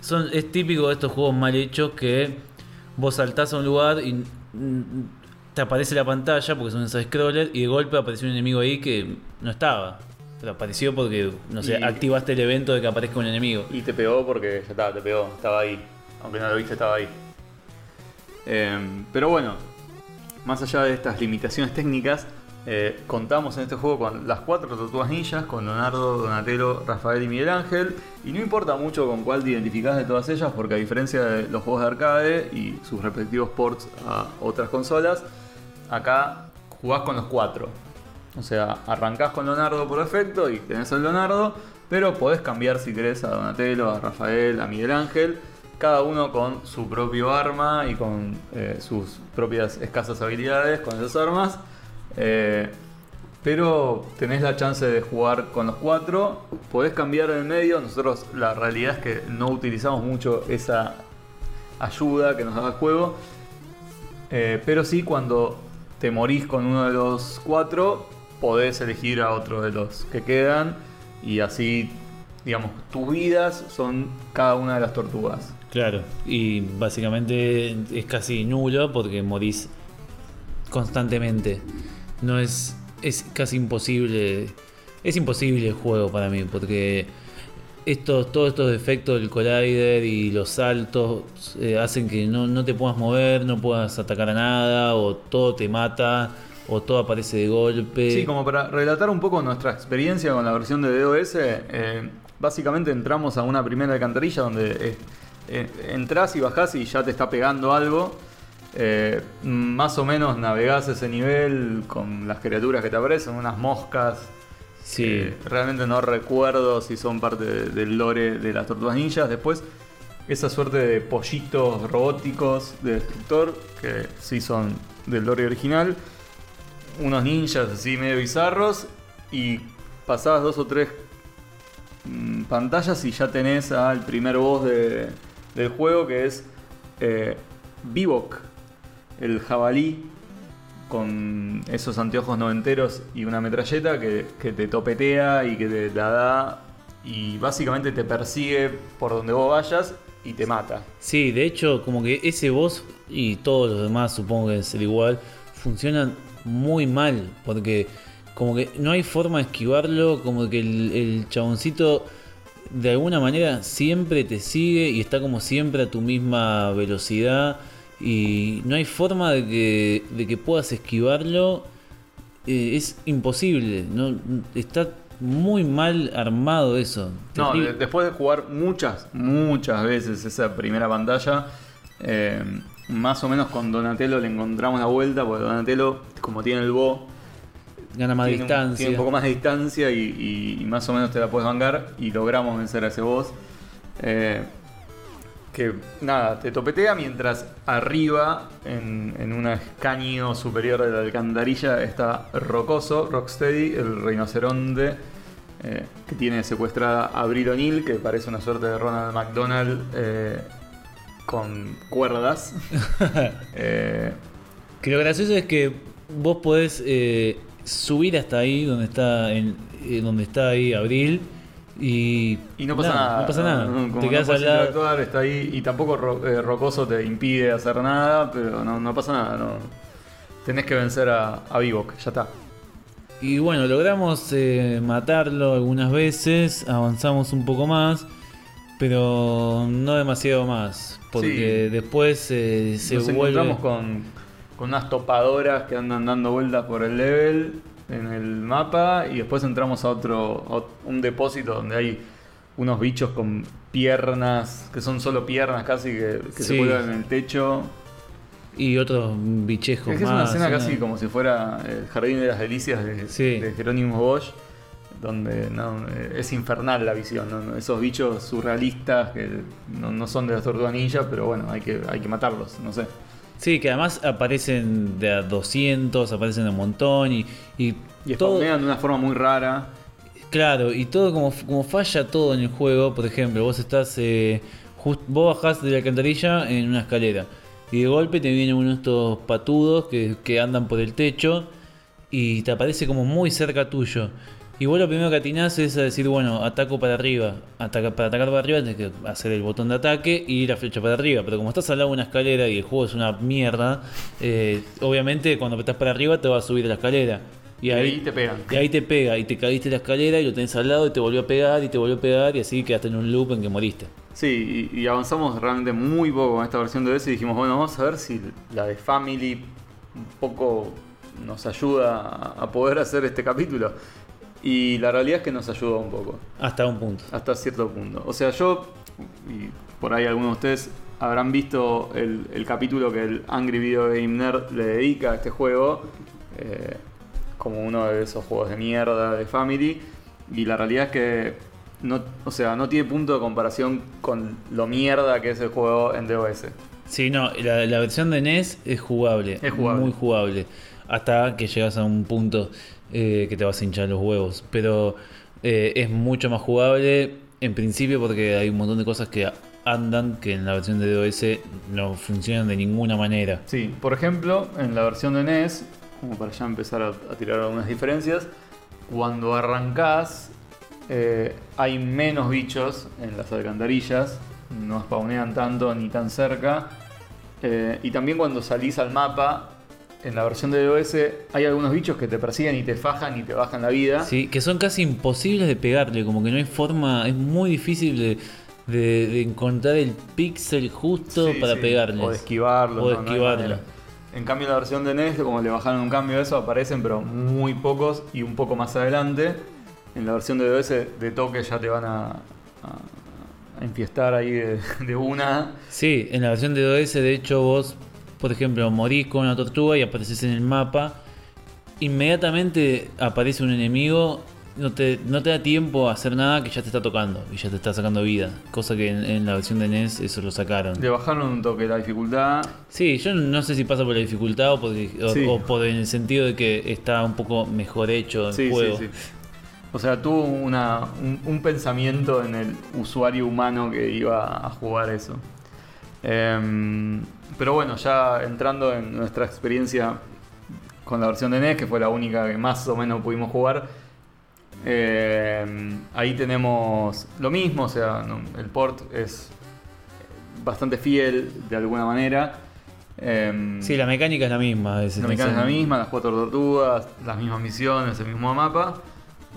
Son, es típico de estos juegos mal hechos que vos saltás a un lugar y te aparece la pantalla porque son esos scrollers y de golpe apareció un enemigo ahí que no estaba. Pero apareció porque, no sé,
Y-
activaste el evento de que aparezca un enemigo.
Y te pegó porque ya estaba, te pegó, estaba ahí. Aunque no lo viste, estaba ahí. Em, pero bueno, más allá de estas limitaciones técnicas, eh, contamos en este juego con las cuatro tortugas ninjas, con Leonardo, Donatello, Rafael y Miguel Ángel. Y no importa mucho con cuál te identificás de todas ellas, porque a diferencia de los juegos de arcade y sus respectivos ports a otras consolas, acá jugás con los cuatro. O sea, arrancás con Leonardo por defecto y tenés al Leonardo, pero podés cambiar si querés a Donatello, a Rafael, a Miguel Ángel, cada uno con su propio arma y con eh, sus propias escasas habilidades con esas armas. Eh, pero tenés la chance de jugar con los cuatro, podés cambiar en el medio. Nosotros la realidad es que no utilizamos mucho esa ayuda que nos da el juego. Eh, pero sí, cuando te morís con uno de los cuatro, podés elegir a otro de los que quedan. Y así, digamos, tus vidas son cada una de las tortugas.
Claro, y básicamente es casi nulo porque morís constantemente. No es. Es casi imposible. Es imposible el juego para mí porque estos, todos estos defectos del collider y los saltos eh, hacen que no, no te puedas mover, no puedas atacar a nada, o todo te mata, o todo aparece de golpe.
Sí, como para relatar un poco nuestra experiencia con la versión de DOS, eh, básicamente entramos a una primera alcantarilla donde eh, entras y bajás y ya te está pegando algo. Más o menos navegás ese nivel con las criaturas que te aparecen, unas moscas.
Sí.
realmente no recuerdo si son parte de- del lore de las tortugas ninjas. Después, esa suerte de pollitos robóticos de destructor, que sí son del lore original unos ninjas así medio bizarros y pasabas dos o tres mm, pantallas y ya tenés al primer boss de- del juego que es eh, el jabalí con esos anteojos noventeros y una metralleta que, te topetea y que te la da y básicamente te persigue por donde vos vayas y te mata.
Sí, de hecho, como que ese boss y todos los demás, supongo que es el igual, funcionan muy mal, porque como que no hay forma de esquivarlo, como que el, el chaboncito de alguna manera siempre te sigue y está como siempre a tu misma velocidad y no hay forma de que, de que puedas esquivarlo. Eh, es imposible, no está muy mal armado eso.
No, de- después de jugar muchas, muchas veces esa primera pantalla, eh, más o menos con Donatello le encontramos la vuelta, porque Donatello, como tiene el bo,
gana más
tiene, un-
distancia.
tiene un poco más de distancia y, y- y más o menos te la puedes bancar y logramos vencer a ese boss. Eh, que nada, te topetea mientras arriba, en, en un escaño superior de la alcantarilla, está Rocoso, Rocksteady, el rinoceronte, eh, que tiene secuestrada a Abril O'Neill, que parece una suerte de Ronald McDonald eh, con cuerdas. Eh,
Que lo gracioso es que vos podés subir hasta ahí donde está en- donde está ahí Abril y,
Y no pasa nada.
No pasa nada.
No, como
te
no
quedas lado.
interactuar, está ahí. Y tampoco Ro- eh, Rocoso te impide hacer nada, pero no, no pasa nada. No. Tenés que vencer a, a Vivok, ya está.
Y bueno, logramos eh, matarlo algunas veces, avanzamos un poco más, pero no demasiado más, porque
Sí.
después eh, se
Nos
vuelve...
encontramos con, con unas topadoras que andan dando vueltas por el level en el mapa. Y después entramos a otro. a un depósito donde hay unos bichos con piernas, que son solo piernas casi, que, que se cuelgan en el techo.
Y otros bichejos
Es que es una escena
una-
casi como si fuera el Jardín de las Delicias de,
Sí.
de Jerónimo Bosch, donde no, eh, es infernal la visión. ¿no? Esos bichos surrealistas que no, no son de las tortugas ninja, pero bueno, hay que, hay que matarlos, no sé.
Sí, que además aparecen de a 200, aparecen de un montón y, y,
Y
todo...
de una forma muy rara.
Claro, y todo como, como falla todo en el juego, por ejemplo, vos estás, eh, just- vos bajás de la alcantarilla en una escalera y de golpe te viene uno de estos patudos que, que andan por el techo y te aparece como muy cerca tuyo. Y vos lo primero que atinás es a decir, bueno, ataco para arriba. Ataca, para atacar para arriba tenés que hacer el botón de ataque y la flecha para arriba. Pero como estás al lado de una escalera y el juego es una mierda, eh, obviamente cuando estás para arriba te va a subir a la escalera.
Y ahí te pegan.
Y ahí te pega, y te caíste la escalera y lo tenés al lado y te volvió a pegar y te volvió a pegar y así quedaste en un loop en que moriste.
Sí, y, y avanzamos realmente muy poco con esta versión de OS y dijimos, bueno, vamos a ver si la de Family un poco nos ayuda a, a poder hacer este capítulo. Y la realidad es que nos ayudó un poco.
Hasta un punto.
hasta cierto punto. O sea, yo, y por ahí algunos de ustedes habrán visto el, el capítulo que el Angry Video Game Nerd le dedica a este juego, eh, como uno de esos juegos de mierda de Family, y la realidad es que no, o sea, no tiene punto de comparación con lo mierda que es el juego en DOS.
Sí, no, la, la versión de NES es jugable.
Es jugable.
Muy jugable. Hasta que llegas a un punto eh, que te vas a hinchar los huevos. Pero eh, es mucho más jugable en principio porque hay un montón de cosas que andan que en la versión de DOS no funcionan de ninguna manera.
Sí, por ejemplo, en la versión de NES, como para ya empezar a, tirar algunas diferencias, cuando arrancás eh, hay menos bichos en las alcantarillas, no spawnean tanto ni tan cerca, y también cuando salís al mapa, en la versión de DOS hay algunos bichos que te persiguen y te fajan y te bajan la vida.
Sí, que son casi imposibles de pegarle, como que no hay forma, es muy difícil de, de- de encontrar el píxel justo
Sí,
para
sí,
pegarles.
O de esquivarlo.
O de
no, no
esquivarlo.
manera. en cambio, en la versión de NES, como le bajaron un cambio a eso, aparecen, pero muy pocos y un poco más adelante. En la versión de DOS, de toque ya te van a, a, a infiestar ahí de, de una.
Sí, en la versión de DOS, de hecho, vos, por ejemplo, morís con una tortuga y apareces en el mapa. Inmediatamente aparece un enemigo, no te, no te da tiempo a hacer nada que ya te está tocando y ya te está sacando vida. Cosa que en, en la versión de NES eso lo sacaron.
Le bajaron un toque la dificultad.
Sí, yo no sé si pasa por la dificultad o por, o-
Sí.
o por en el sentido de que está un poco mejor hecho el
Sí,
juego.
sí, sí. O sea, tuvo una, un, un pensamiento en el usuario humano que iba a jugar eso. Em, pero bueno, ya entrando en nuestra experiencia con la versión de NES, que fue la única que más o menos pudimos jugar, em, ahí tenemos lo mismo, o sea, no, el port es bastante fiel de alguna manera. Em,
Sí, la mecánica es la misma. Es,
la mecánica es la misma, las cuatro tortugas, las mismas misiones, el mismo mapa.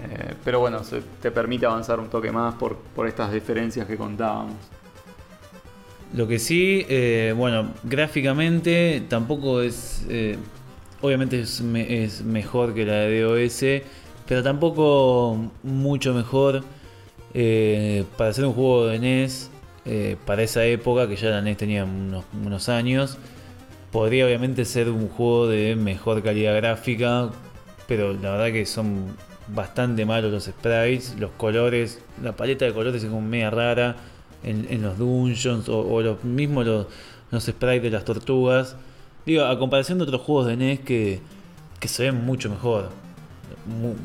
eh, pero bueno, se- te permite avanzar un toque más por, por estas diferencias que contábamos.
Lo que sí, eh, bueno, gráficamente tampoco es. eh, obviamente es, me- es mejor que la de DOS, pero tampoco mucho mejor eh, para hacer un juego de NES. para esa época, que ya la NES tenía unos, unos años, podría obviamente ser un juego de mejor calidad gráfica, pero la verdad que son bastante malos los sprites, los colores, la paleta de colores es como media rara en, los dungeons o, los mismos los, los sprites de las tortugas. Digo, a comparación de otros juegos de NES que, que se ven mucho mejor,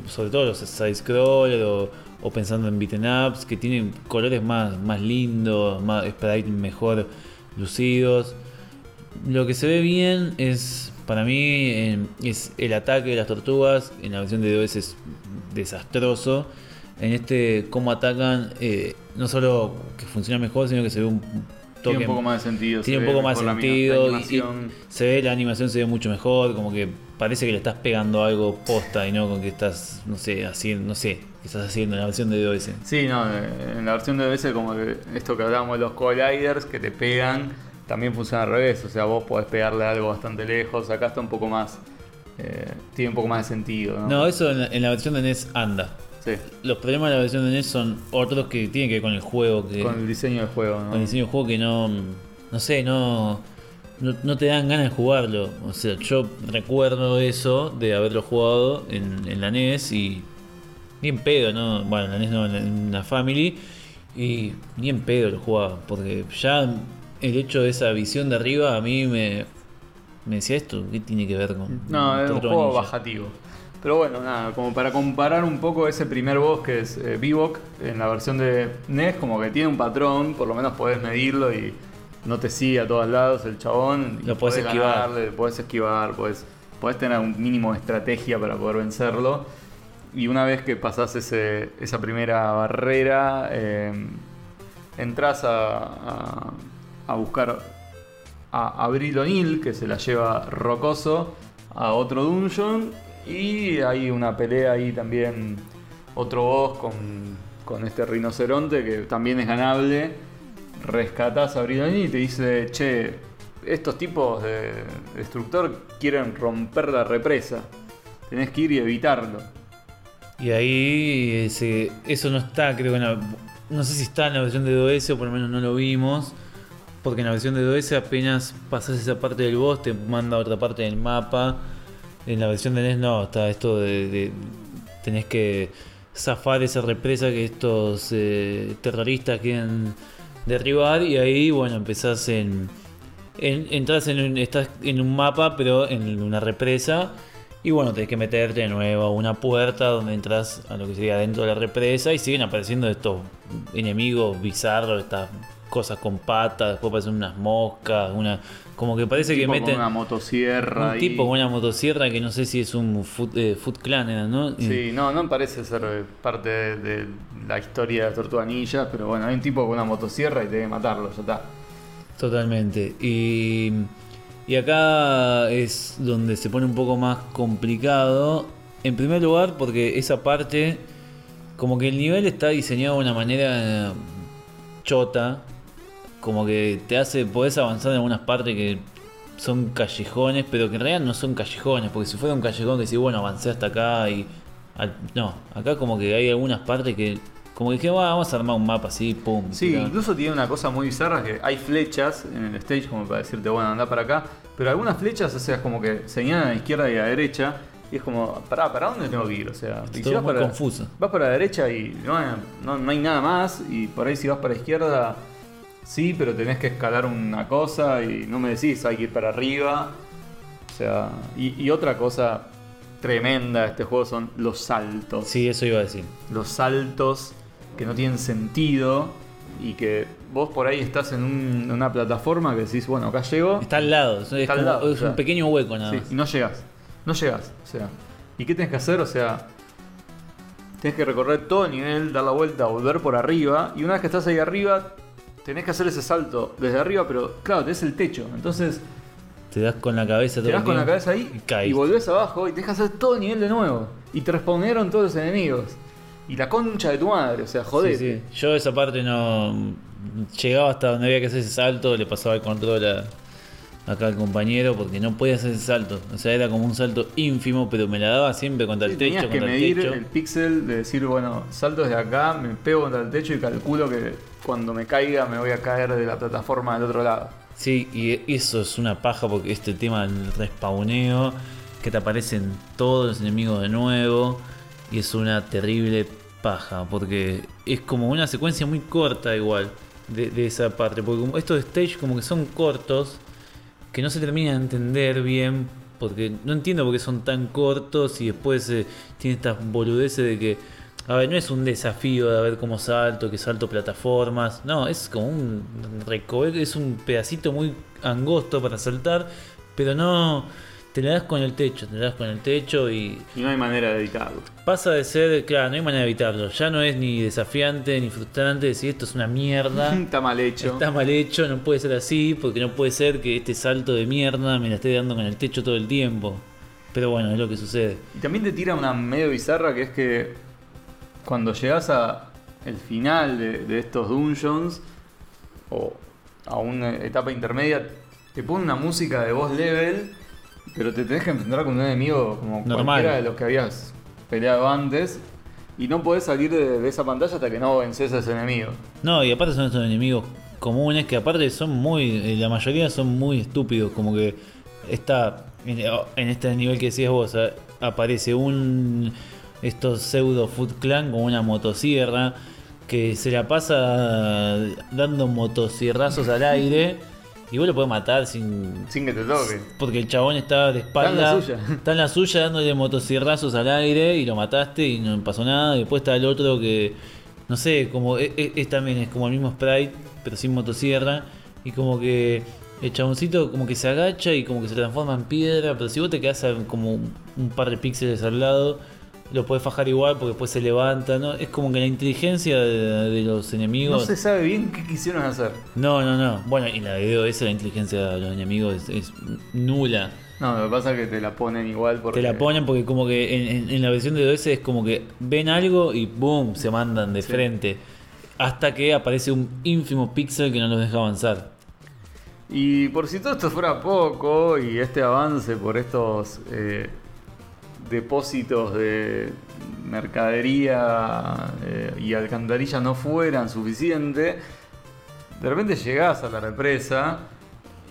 sobre todo los side-scroller o, pensando en beaten ups que tienen colores más, más lindos, más sprites mejor lucidos. Lo que se ve bien es, para mí, es el ataque de las tortugas. En la versión de DOS es desastroso. En este, cómo atacan, eh, no solo que funciona mejor, sino que se ve un toque.
Tiene un poco más de sentido.
tiene un poco más
mi-
sentido.
la
y-
animación.
y se ve, la animación se ve mucho mejor. Como que parece que le estás pegando algo posta y no con que estás, no sé, haciendo, no sé, que estás haciendo en la versión de DOS.
Sí, no, eh, en la versión de DOS como que esto que hablábamos de los colliders que te pegan, también funciona al revés, o sea, vos podés pegarle algo bastante lejos, acá está un poco más, eh, tiene un poco más de sentido, ¿no?
No, eso en la, en la versión de NES anda.
Sí,
Los problemas de la versión de NES son otros que tienen que ver con el juego. Que,
con el diseño del juego, ¿no?
con el diseño del juego que no. No sé, no, no. no te dan ganas de jugarlo. O sea, yo recuerdo eso de haberlo jugado en, en la NES y. Ni en pedo, ¿no? Bueno, en la NES no, en la- Family. Y ni en pedo lo jugaba. Porque ya el hecho de esa visión de arriba a mí me. Me decía esto, ¿qué tiene que ver con.?
No, es un juego
Ninja?
bajativo. Pero bueno, nada, como para comparar un poco ese primer boss que es eh, Bebop en la versión de NES, como que tiene un patrón, por lo menos podés medirlo y no te sigue a todos lados el chabón.
Lo podés esquivar.
ganarle, podés esquivar, podés, podés tener un mínimo de estrategia para poder vencerlo. Y una vez que pasás ese, esa primera barrera, eh, entras a, a- a buscar a Abril O'Neill, que se la lleva Rocoso a otro dungeon. Y hay una pelea ahí también, otro boss con, con este rinoceronte que también es ganable. Rescatás a Abril O'Neill y te dice, che, estos tipos de destructor quieren romper la represa. Tenés que ir y evitarlo.
Y ahí eso no está, creo que no sé si está en la versión de DOS o por lo menos no lo vimos. Porque en la versión de DOS apenas pasas esa parte del boss, te manda a otra parte del mapa. En la versión de NES no, está esto de, tenés que zafar esa represa que estos eh, terroristas quieren derribar y ahí bueno empezás en, en- entras en un, estás en un mapa pero en una represa y bueno tenés que meterte de nuevo a una puerta donde entras a lo que sería dentro de la represa y siguen apareciendo estos enemigos bizarros estas cosas con patas después aparecen unas moscas una como que parece que
Tipo con
meten
una motosierra.
un tipo con una motosierra que no sé si es un Foot, eh, Foot Clan, ¿no?
Sí, no, no parece ser eh, parte de, de la historia de las tortuganillas, pero bueno, hay un tipo con una motosierra y te debe matarlo, ya está.
Totalmente. Y, y acá es donde se pone un poco más complicado. En primer lugar, porque esa parte, como que el nivel está diseñado de una manera eh, chota. Como que te hace, podés avanzar en algunas partes que son callejones, pero que en realidad no son callejones. Porque si fuera un callejón que si bueno, avancé hasta acá y. al- no, acá como que hay algunas partes que. Como que dije, "Bueno, vamos a armar un mapa así, pum.
Sí,
tirá".
incluso tiene una cosa muy bizarra que hay flechas en el stage como para decirte, bueno, anda para acá, pero algunas flechas, o sea, es como que señalan a la izquierda y a la derecha, y es como, pará, ¿para dónde tengo que ir? O sea, y
todo muy
para,
confuso.
vas para la derecha y no, no, no hay nada más, y por ahí si vas para la izquierda, sí, pero tenés que escalar una cosa y no me decís, hay que ir para arriba. O sea, y, y otra cosa tremenda de este juego son los saltos
Sí, eso iba a decir.
los saltos que no tienen sentido y que vos por ahí estás en un- una plataforma que decís, bueno, acá llego
Está al lado, es,
Está al
como-
lado,
es
o sea,
un pequeño hueco nada
sí,
más.
y no llegas, no llegas, o sea, ¿y qué tenés que hacer? O sea, tenés que recorrer todo el nivel, dar la vuelta, volver por arriba y una vez que estás ahí arriba, tenés que hacer ese salto desde arriba, pero claro, tenés el techo, entonces
te das con la cabeza todo
Te das con la cabeza ahí
y
y,
caes.
volvés abajo y te dejas hacer todo el nivel de nuevo. Y te respondieron todos los enemigos. Y la concha de tu madre, o sea, joder.
Sí, sí. Yo esa parte no. Llegaba hasta donde había que hacer ese salto, le pasaba el control a, acá al compañero porque no podía hacer ese salto. O sea, era como un salto ínfimo, pero me la daba siempre contra el techo,
Tenías que
contra el
medir
techo.
el píxel de decir, bueno, salto desde acá, me pego contra el techo y calculo que cuando me caiga me voy a caer de la plataforma del otro lado.
Sí, y eso es una paja porque este tema del respawneo, que te aparecen todos los enemigos de nuevo, y es una terrible paja, porque es como una secuencia muy corta igual de, de esa parte, porque como estos stage como que son cortos, que no se termina de entender bien, porque no entiendo por qué son tan cortos y después eh, tiene estas boludeces de que, a ver, no es un desafío de ver cómo salto, que salto plataformas, no, es como un recoveco, es un pedacito muy angosto para saltar, pero no, te le das con el techo, te le das con el techo y
Y no hay manera de evitarlo.
pasa de ser, claro, no hay manera de evitarlo, ya no es ni desafiante ni frustrante decir esto es una mierda.
Está mal hecho.
Está mal hecho, no puede ser así, porque no puede ser que este salto de mierda me la esté dando con el techo todo el tiempo. Pero bueno, es lo que sucede.
Y también te tira una medio bizarra que es que cuando llegas a el final de, de estos dungeons o a una etapa intermedia, te pone una música de voz level, pero te tenés que enfrentar con un enemigo como
Normal.
cualquiera de los que habías peleado antes. Y no podés salir de, de esa pantalla hasta que no vences a ese enemigo.
No, y aparte son estos enemigos comunes que aparte son muy, eh, la mayoría son muy estúpidos, como que está en, en este nivel que decías vos, eh, aparece un estos pseudo Foot Clan con una motosierra que se la pasa dando motosierrazos al aire y vos lo podés matar sin
Sin que te toque.
porque el chabón estaba de espalda.
Está en la suya.
Está en la suya dándole motosierrazos al aire y lo mataste y no pasó nada. Después está el otro que, no sé, como es, es- es también es como el mismo sprite, pero sin motosierra. Y como que el chaboncito como que se agacha y como que se transforma en piedra. Pero si vos te quedás como un par de píxeles al lado, lo podés fajar igual porque después se levanta. ¿no? Es como que la inteligencia de, de los
No
enemigos.
se sabe bien qué quisieron hacer.
No, no, no. Bueno, y la de esa la inteligencia de los enemigos es, es nula.
No, lo que pasa es que te la ponen igual porque...
Te la ponen porque como que en, en- en la versión de DOS es como que ven algo y boom, se mandan de
Sí.
frente. Hasta que aparece un ínfimo píxel que no los deja avanzar.
Y por si todo esto fuera poco y este avance por estos eh, depósitos de mercadería eh, y alcantarilla no fueran suficiente, de repente llegás a la represa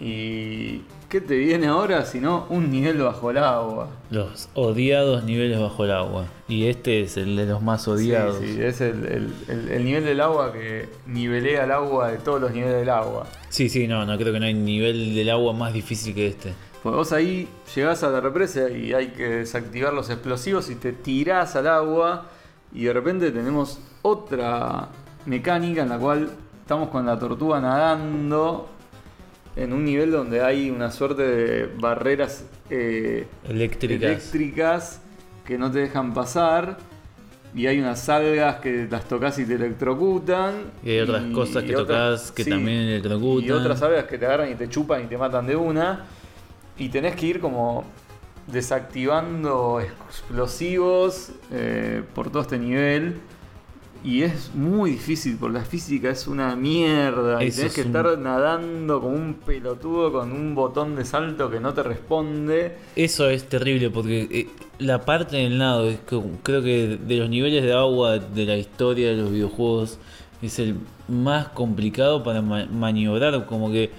y ¿qué te viene ahora sino un nivel bajo el agua?
Los odiados niveles bajo el agua. Y este es el de los más odiados.
Sí, sí, es el, el- el- el nivel del agua que nivelea el agua de todos los niveles del agua.
Sí, sí, no, no creo que no hay nivel del agua más difícil que este.
Pues vos ahí llegás a la represa y hay que desactivar los explosivos y te tirás al agua y de repente tenemos otra mecánica en la cual estamos con la tortuga nadando en un nivel donde hay una suerte de barreras eh,
Eléctricas.
eléctricas que no te dejan pasar y hay unas algas que las tocas y te electrocutan
Y hay otras cosas que tocas que también electrocutan.
y otras algas que te agarran y te chupan y te matan de una y tenés que ir como desactivando explosivos eh, por todo este nivel. Y es muy difícil porque la física es una mierda. Y tenés que
es un-
estar nadando como un pelotudo con un botón de salto que no te responde.
Eso es terrible porque eh, la parte del nado es como- creo que de los niveles de agua de la historia de los videojuegos es el más complicado para ma- maniobrar como que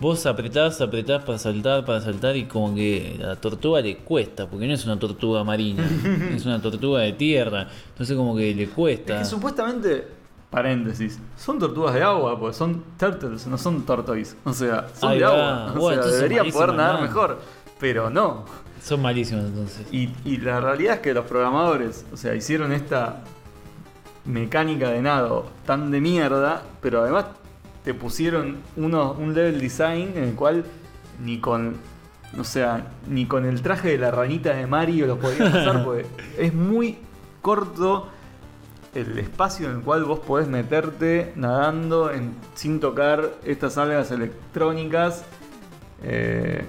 vos apretás, apretás para saltar, para saltar y como que a la tortuga le cuesta porque no es una tortuga marina, es una tortuga de tierra, entonces como que le
Es
cuesta.
que supuestamente, paréntesis, son tortugas de agua, porque son turtles, no son tortoise. O sea, son
Ahí
de
va.
agua. O sea,
malísimo,
poder nadar
¿no?
mejor, pero no.
Son malísimos entonces.
Y, y la realidad es que los programadores, o sea, hicieron esta mecánica de nado tan de mierda, pero además te pusieron uno, un level design en el cual ni con, o sea, ni con el traje de la ranita de Mario lo podías pasar, porque es muy corto el espacio en el cual vos podés meterte nadando en- sin tocar estas algas electrónicas. Eh,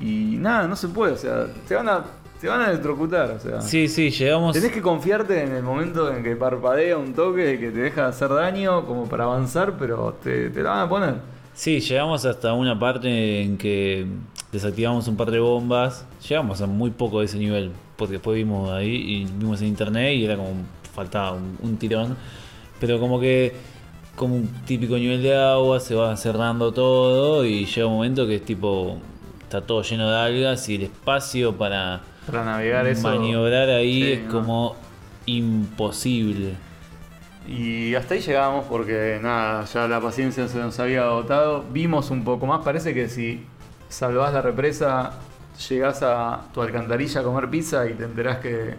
y nada, no se puede, o sea, te van a, te van a electrocutar, o sea.
Sí, sí, llegamos.
Tenés que confiarte en el momento en que parpadea un toque que te deja hacer daño como para avanzar, pero te, te la van a poner.
Sí, llegamos hasta una parte en que desactivamos un par de bombas. Llegamos a muy poco de ese nivel, porque después vimos ahí y vimos en internet y era como faltaba un, un tirón. Pero como que, como un típico nivel de agua, se va cerrando todo y llega un momento que es tipo, está todo lleno de algas y el espacio para
Para navegar eso.
maniobrar ahí
Sí,
es
¿no?
como imposible.
Y hasta ahí llegamos porque nada, ya la paciencia se nos había agotado. Vimos un poco más, parece que si salvás la represa, llegás a tu alcantarilla a comer pizza y te enterás que el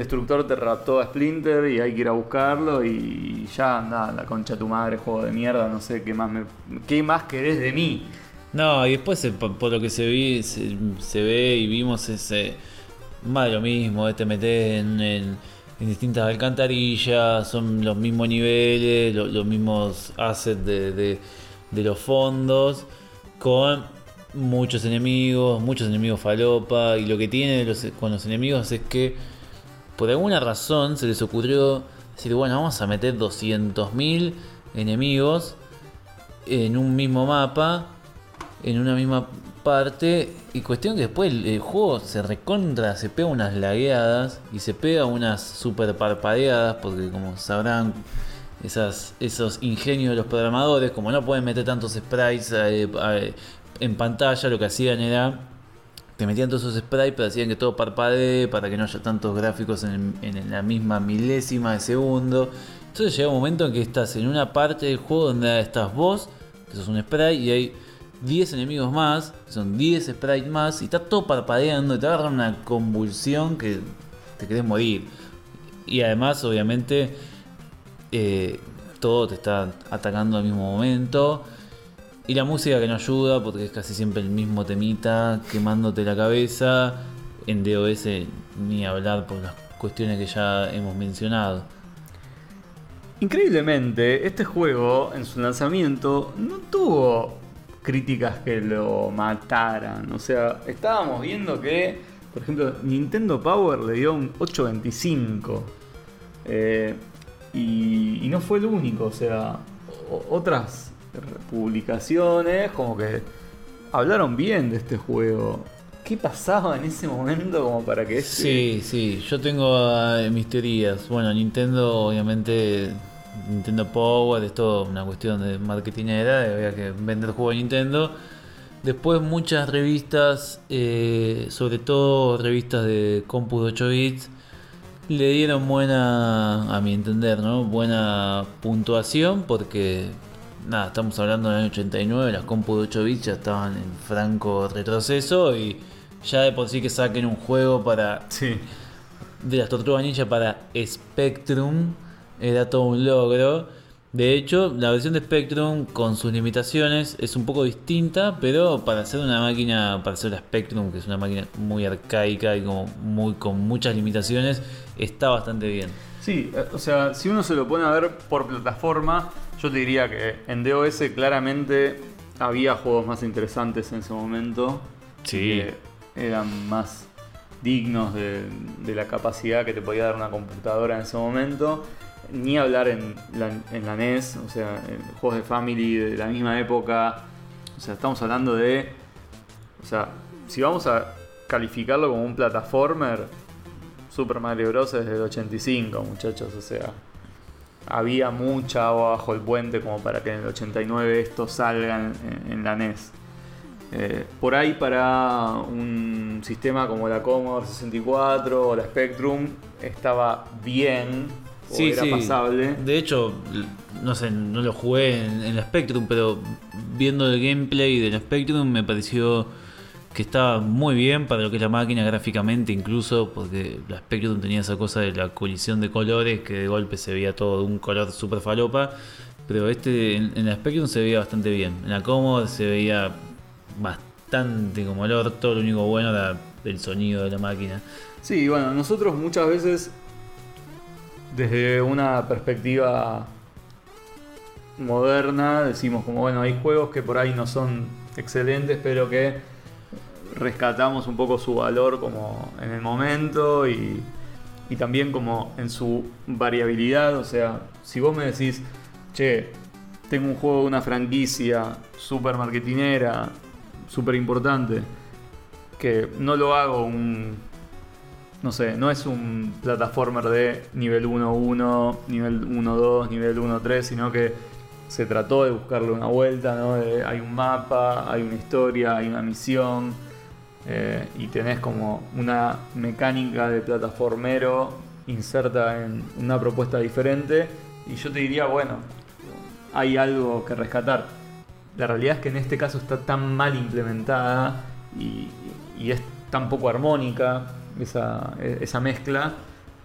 destructor te raptó a Splinter y hay que ir a buscarlo y ya nada, la concha de tu madre, juego de mierda, no sé qué más me, qué más querés de mí.
No, y después eh, por, lo que se, vi, se, ve y vimos ese más lo mismo, te metes en, en- distintas alcantarillas, son los mismos niveles, lo- los mismos assets de, los fondos, con muchos enemigos, muchos enemigos falopa, y lo que tiene los- con los enemigos es que por alguna razón se les ocurrió decir, bueno, vamos a meter 200.000 enemigos en un mismo mapa, en una misma parte, y cuestión que después el, juego se recontra, se pega unas lagueadas y se pega unas super parpadeadas, porque como sabrán, esos ingenios de los programadores, como no pueden meter tantos sprites eh, eh, en pantalla, lo que hacían era te metían todos esos sprites, pero hacían que todo parpadee para que no haya tantos gráficos en, en la misma milésima de segundo. Entonces llega un momento en que estás en una parte del juego donde estás vos, que sos un sprite, y hay 10 enemigos más, son 10 sprites más, y está todo parpadeando, y te agarra una convulsión que te querés morir. Y además, obviamente, eh, todo te está atacando al mismo momento. Y la música que no ayuda porque es casi siempre el mismo temita quemándote la cabeza. En DOS ni hablar por las cuestiones que ya hemos mencionado.
Increíblemente, este juego en su lanzamiento no tuvo críticas que lo mataran. O sea, estábamos viendo que, por ejemplo, Nintendo Power le dio un 825. Eh, y, no fue el único. O sea, otras publicaciones como que hablaron bien de este juego. ¿Qué pasaba en ese momento como para que este...
Sí, sí, yo tengo eh, mis teorías. Bueno, Nintendo, obviamente, Nintendo Power, es todo una cuestión de marketingera, de había que vender juegos de Nintendo. Después muchas revistas, eh, sobre todo revistas de compu de 8 bits, le dieron buena, a mi entender, ¿no? Buena puntuación porque, nada, estamos hablando del año 89, las compu de 8 bits ya estaban en franco retroceso y ya de por sí que saquen un juego para
Sí.
de las Tortugas Ninja para Spectrum era todo un logro. De hecho, la versión de Spectrum con sus limitaciones es un poco distinta, pero para hacer una máquina, para hacer la Spectrum, que es una máquina muy arcaica y como muy con muchas limitaciones, está bastante bien.
Sí, eh, o sea, si uno se lo pone a ver por plataforma, yo te diría que en DOS claramente había juegos más interesantes en ese momento.
Sí.
Que eran más dignos de, de la capacidad que te podía dar una computadora en ese momento. Ni hablar en la, NES, o sea, en juegos de Family de la misma época. O sea, estamos hablando de. O sea, si vamos a calificarlo como un plataformer, Super Mario Bros. es del 85, muchachos. O sea, había mucha agua bajo el puente como para que en el 89 esto salga en la NES. Eh, por ahí para un sistema como la Commodore 64 o la Spectrum estaba bien, o
Sí,
era
sí.
pasable.
De hecho, no sé, no lo jugué en, en la Spectrum, pero viendo el gameplay de la Spectrum me pareció que estaba muy bien para lo que es la máquina gráficamente, incluso porque la Spectrum tenía esa cosa de la colisión de colores que de golpe se veía todo de un color super falopa. Pero este en, en la Spectrum se veía bastante bien. En la Commodore se veía bastante como el orto. Lo único bueno era el sonido de la máquina.
Sí, bueno, nosotros muchas veces, desde una perspectiva moderna, decimos como, bueno, hay juegos que por ahí no son excelentes, pero que rescatamos un poco su valor como en el momento y, también como en su variabilidad. O sea, si vos me decís, che, tengo un juego de una franquicia super marketinera, súper importante, que no lo hago un. No sé, no es un plataformer de nivel 1-1, nivel 1-2, nivel 1-3, sino que se trató de buscarle una vuelta, ¿no? Hay un mapa, hay una historia, hay una misión, eh, y tenés como una mecánica de plataformero inserta en una propuesta diferente, y yo te diría, bueno, hay algo que rescatar. La realidad es que en este caso está tan mal implementada y es tan poco armónica esa, esa mezcla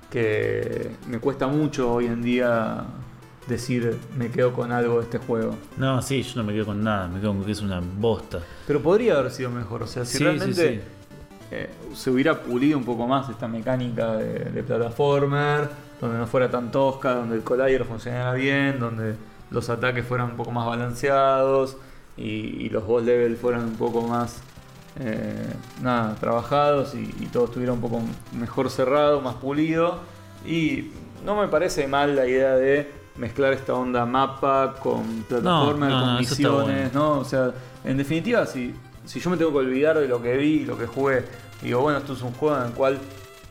que me cuesta mucho hoy en día decir me quedo con algo de este juego.
No, sí, yo no me quedo con nada, me quedo con que es una bosta.
Pero podría haber sido mejor, o sea, si
Sí,
realmente
sí, sí.
eh, se hubiera pulido un poco más esta mecánica de, de plataformer, donde no fuera tan tosca, donde el collider funcionara bien, donde los ataques fueran un poco más balanceados y, y los boss level fueran un poco más eh, nada, trabajados y, y todo estuviera un poco mejor cerrado, más pulido. Y no me parece mal la idea de mezclar esta onda mapa con plataformer,
no,
con
no,
misiones, ¿no? O sea, en definitiva, si, si yo me tengo que olvidar de lo que vi, lo que jugué, digo, bueno, esto es un juego en el cual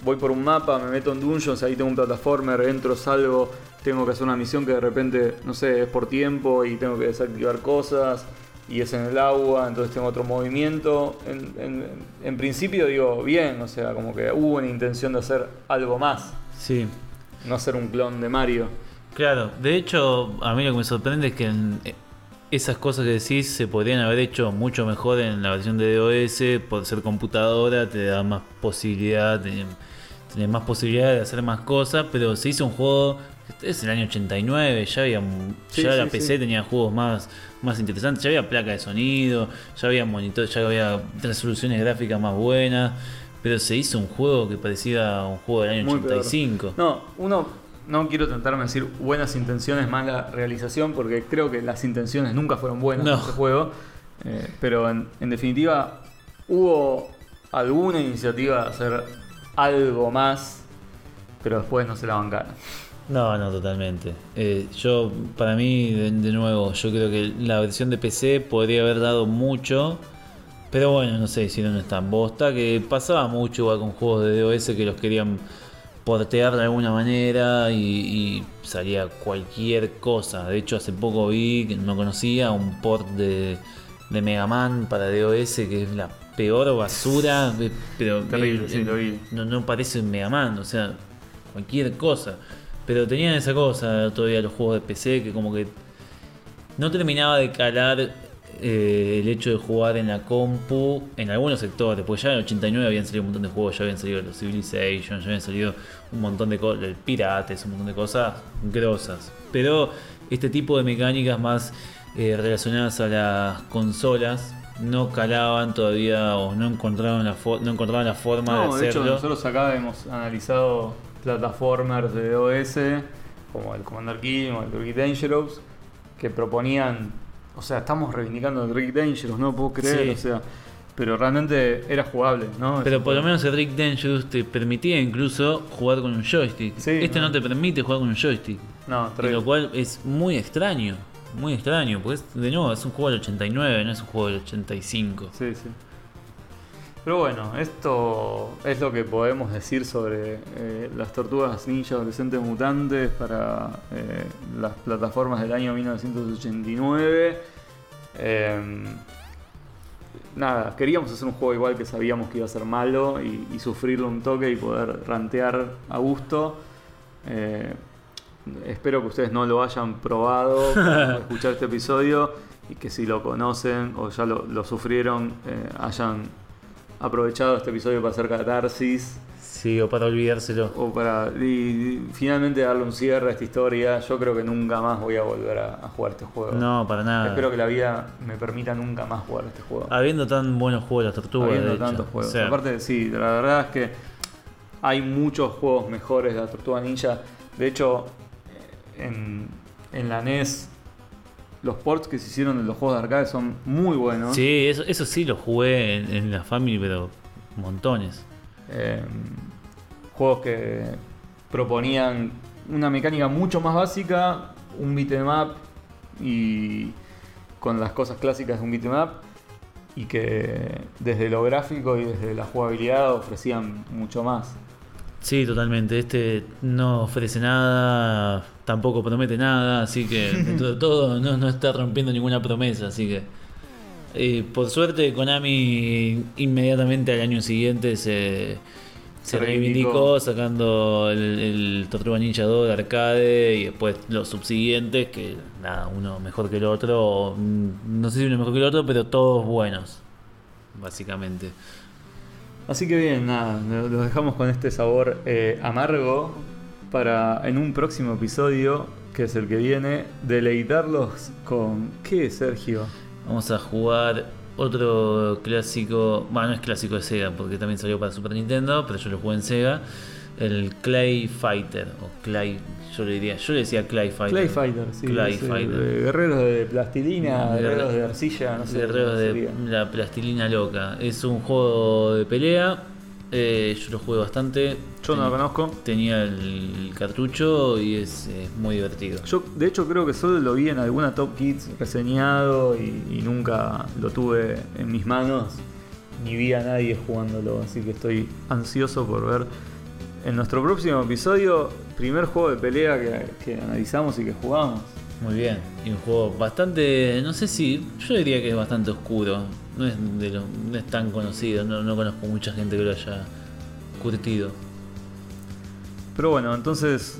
voy por un mapa, me meto en dungeons, ahí tengo un plataformer, entro, salgo, tengo que hacer una misión que de repente, no sé, es por tiempo y tengo que desactivar cosas y es en el agua, entonces tengo otro movimiento. En, en- en principio digo, bien, o sea, como que hubo una intención de hacer algo más,
Sí.
no hacer un clon de Mario.
Claro, de hecho, a mí lo que me sorprende es que en- eh, esas cosas que decís se podrían haber hecho mucho mejor en la versión de DOS, por ser computadora, te da más posibilidad, tenés más posibilidad de hacer más cosas, pero se hizo un juego, es el año 89, ya había
Sí,
ya
sí,
la
sí.
PC tenía juegos más, más interesantes, ya había placa de sonido, ya había monitor, ya había resoluciones gráficas más buenas, pero se hizo un juego que parecía un juego del año
Muy peor.
85.
No, uno no quiero tentarme a decir buenas intenciones, mala realización, porque creo que las intenciones nunca fueron buenas
No.
en ese juego. Eh, pero en, en definitiva, hubo alguna iniciativa de hacer algo más, pero después no se la bancaron.
No, no, totalmente. Eh, yo, para mí, de, de nuevo, yo creo que la versión de PC podría haber dado mucho. Pero bueno, no sé, hicieron esta bosta que pasaba mucho igual con juegos de DOS que los querían portear de alguna manera y, y salía cualquier cosa. De hecho, hace poco vi, que no conocía, un port de, de Mega Man para DOS que es la peor basura, pero
Terrible,
eh,
sí, lo vi.
no, no parece un Mega Man, o sea, cualquier cosa. Pero tenían esa cosa todavía los juegos de PC que como que no terminaba de calar eh, el hecho de jugar en la compu en algunos sectores, porque ya en el 89 habían salido un montón de juegos, ya habían salido los Civilization, ya habían salido un montón de cosas, el Pirates, un montón de cosas grosas. Pero este tipo de mecánicas más eh, relacionadas a las consolas no calaban todavía o no encontraban la, fo- no encontraban la forma
No,
de
de hecho,
hacerlo.
nosotros acá hemos analizado plataformers de DOS, como el Commander King o el Rick Dangerous, que proponían. O sea, estamos reivindicando el Rick Dangerous, no puedo creer,
Sí.
o sea. Pero realmente era jugable, ¿no?
Pero por lo menos el Rick Dangerous te permitía incluso jugar con un joystick.
Sí,
este no.
no.
te permite jugar con un joystick.
No,
Y lo cual es muy extraño. Muy extraño. Porque es- de nuevo es un juego del 89, no es un juego del 85.
Sí, sí. Pero bueno, esto es lo que podemos decir sobre eh, las tortugas ninja adolescentes mutantes para eh, las plataformas del año 1989. Em, nada, queríamos hacer un juego igual que sabíamos que iba a ser malo y, y sufrirlo un toque y poder rantear a gusto. Eh, espero que ustedes no lo hayan probado para escuchar este episodio y que si lo conocen o ya lo, lo sufrieron hayan aprovechado este episodio para hacer catarsis
Sí, o para olvidárselo.
o para y- y finalmente darle un cierre a esta historia. Yo creo que nunca más voy a volver a, a jugar este juego.
No, para nada.
Espero que la vida me permita nunca más jugar este juego.
Habiendo tan buenos juegos las tortugas.
Habiendo
de hecho.
tantos juegos.
O sea,
Aparte, sí, la verdad es que hay muchos juegos mejores de la Tortuga Ninja. De hecho, en, en la NES los ports que se hicieron de los juegos de arcade son muy buenos.
Sí, eso, eso sí lo jugué en, en la Family, pero montones.
Eh, juegos que proponían una mecánica mucho más básica, un beat'em up y con las cosas clásicas de un beat'em up y que desde lo gráfico y desde la jugabilidad ofrecían mucho más.
Sí, totalmente. Este no ofrece nada, tampoco promete nada, así que dentro de todo no, no está rompiendo ninguna promesa, así que... eh, por suerte Konami inmediatamente al año siguiente se, se reivindicó sacando el, el Tortuga Ninja 2 de arcade y después los subsiguientes, que nada, uno mejor que el otro, o, mm, no sé si uno mejor que el otro, pero todos buenos, básicamente.
Así que bien, nada, lo- los dejamos con este sabor eh, amargo para en un próximo episodio, que es el que viene, deleitarlos con... ¿Qué, Sergio?
Vamos a jugar otro clásico, bueno, no es clásico de Sega porque también salió para Super Nintendo, pero yo lo jugué en Sega, el Clay Fighter o Clay, yo le diría, yo le decía Clay Fighter.
Clay Fighter, sí.
Clay Fighter.
eh, guerreros de plastilina,
Guerre-
guerreros de arcilla, no sé.
Guerreros de la plastilina loca. Es un juego de pelea. eh, yo lo jugué bastante.
Yo no lo conozco.
Tenía el cartucho y es, muy divertido.
Yo, de hecho, creo que solo lo vi en alguna Top Kids reseñado y, y nunca lo tuve en mis manos, ni vi a nadie jugándolo, así que estoy ansioso por ver en nuestro próximo episodio, primer juego de pelea que, que analizamos y que jugamos.
Muy bien. Y un juego bastante, no sé si, yo diría que es bastante oscuro. No es, de lo- no es tan conocido. No, no conozco mucha gente que lo haya curtido.
Pero bueno, entonces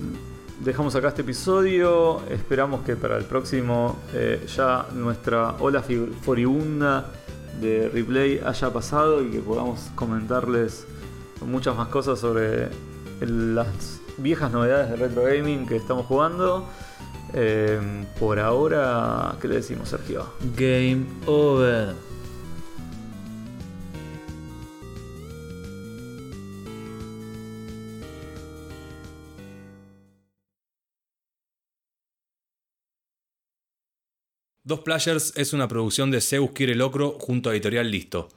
dejamos acá este episodio. Esperamos que para el próximo eh, ya nuestra ola furibunda de replay haya pasado y que podamos comentarles muchas más cosas sobre las viejas novedades de retro gaming que estamos jugando. Eh, por ahora, ¿qué le decimos, Sergio?
Game over.
Dos Players es una producción de Zeus Quiere Locro junto a Editorial Listo.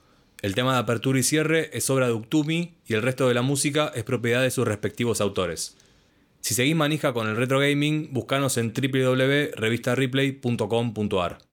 El tema de apertura y cierre es obra de Uctumi y el resto de la música es propiedad de sus respectivos autores. Si seguís manija con el retro gaming, buscanos en www.revistareplay.com.ar.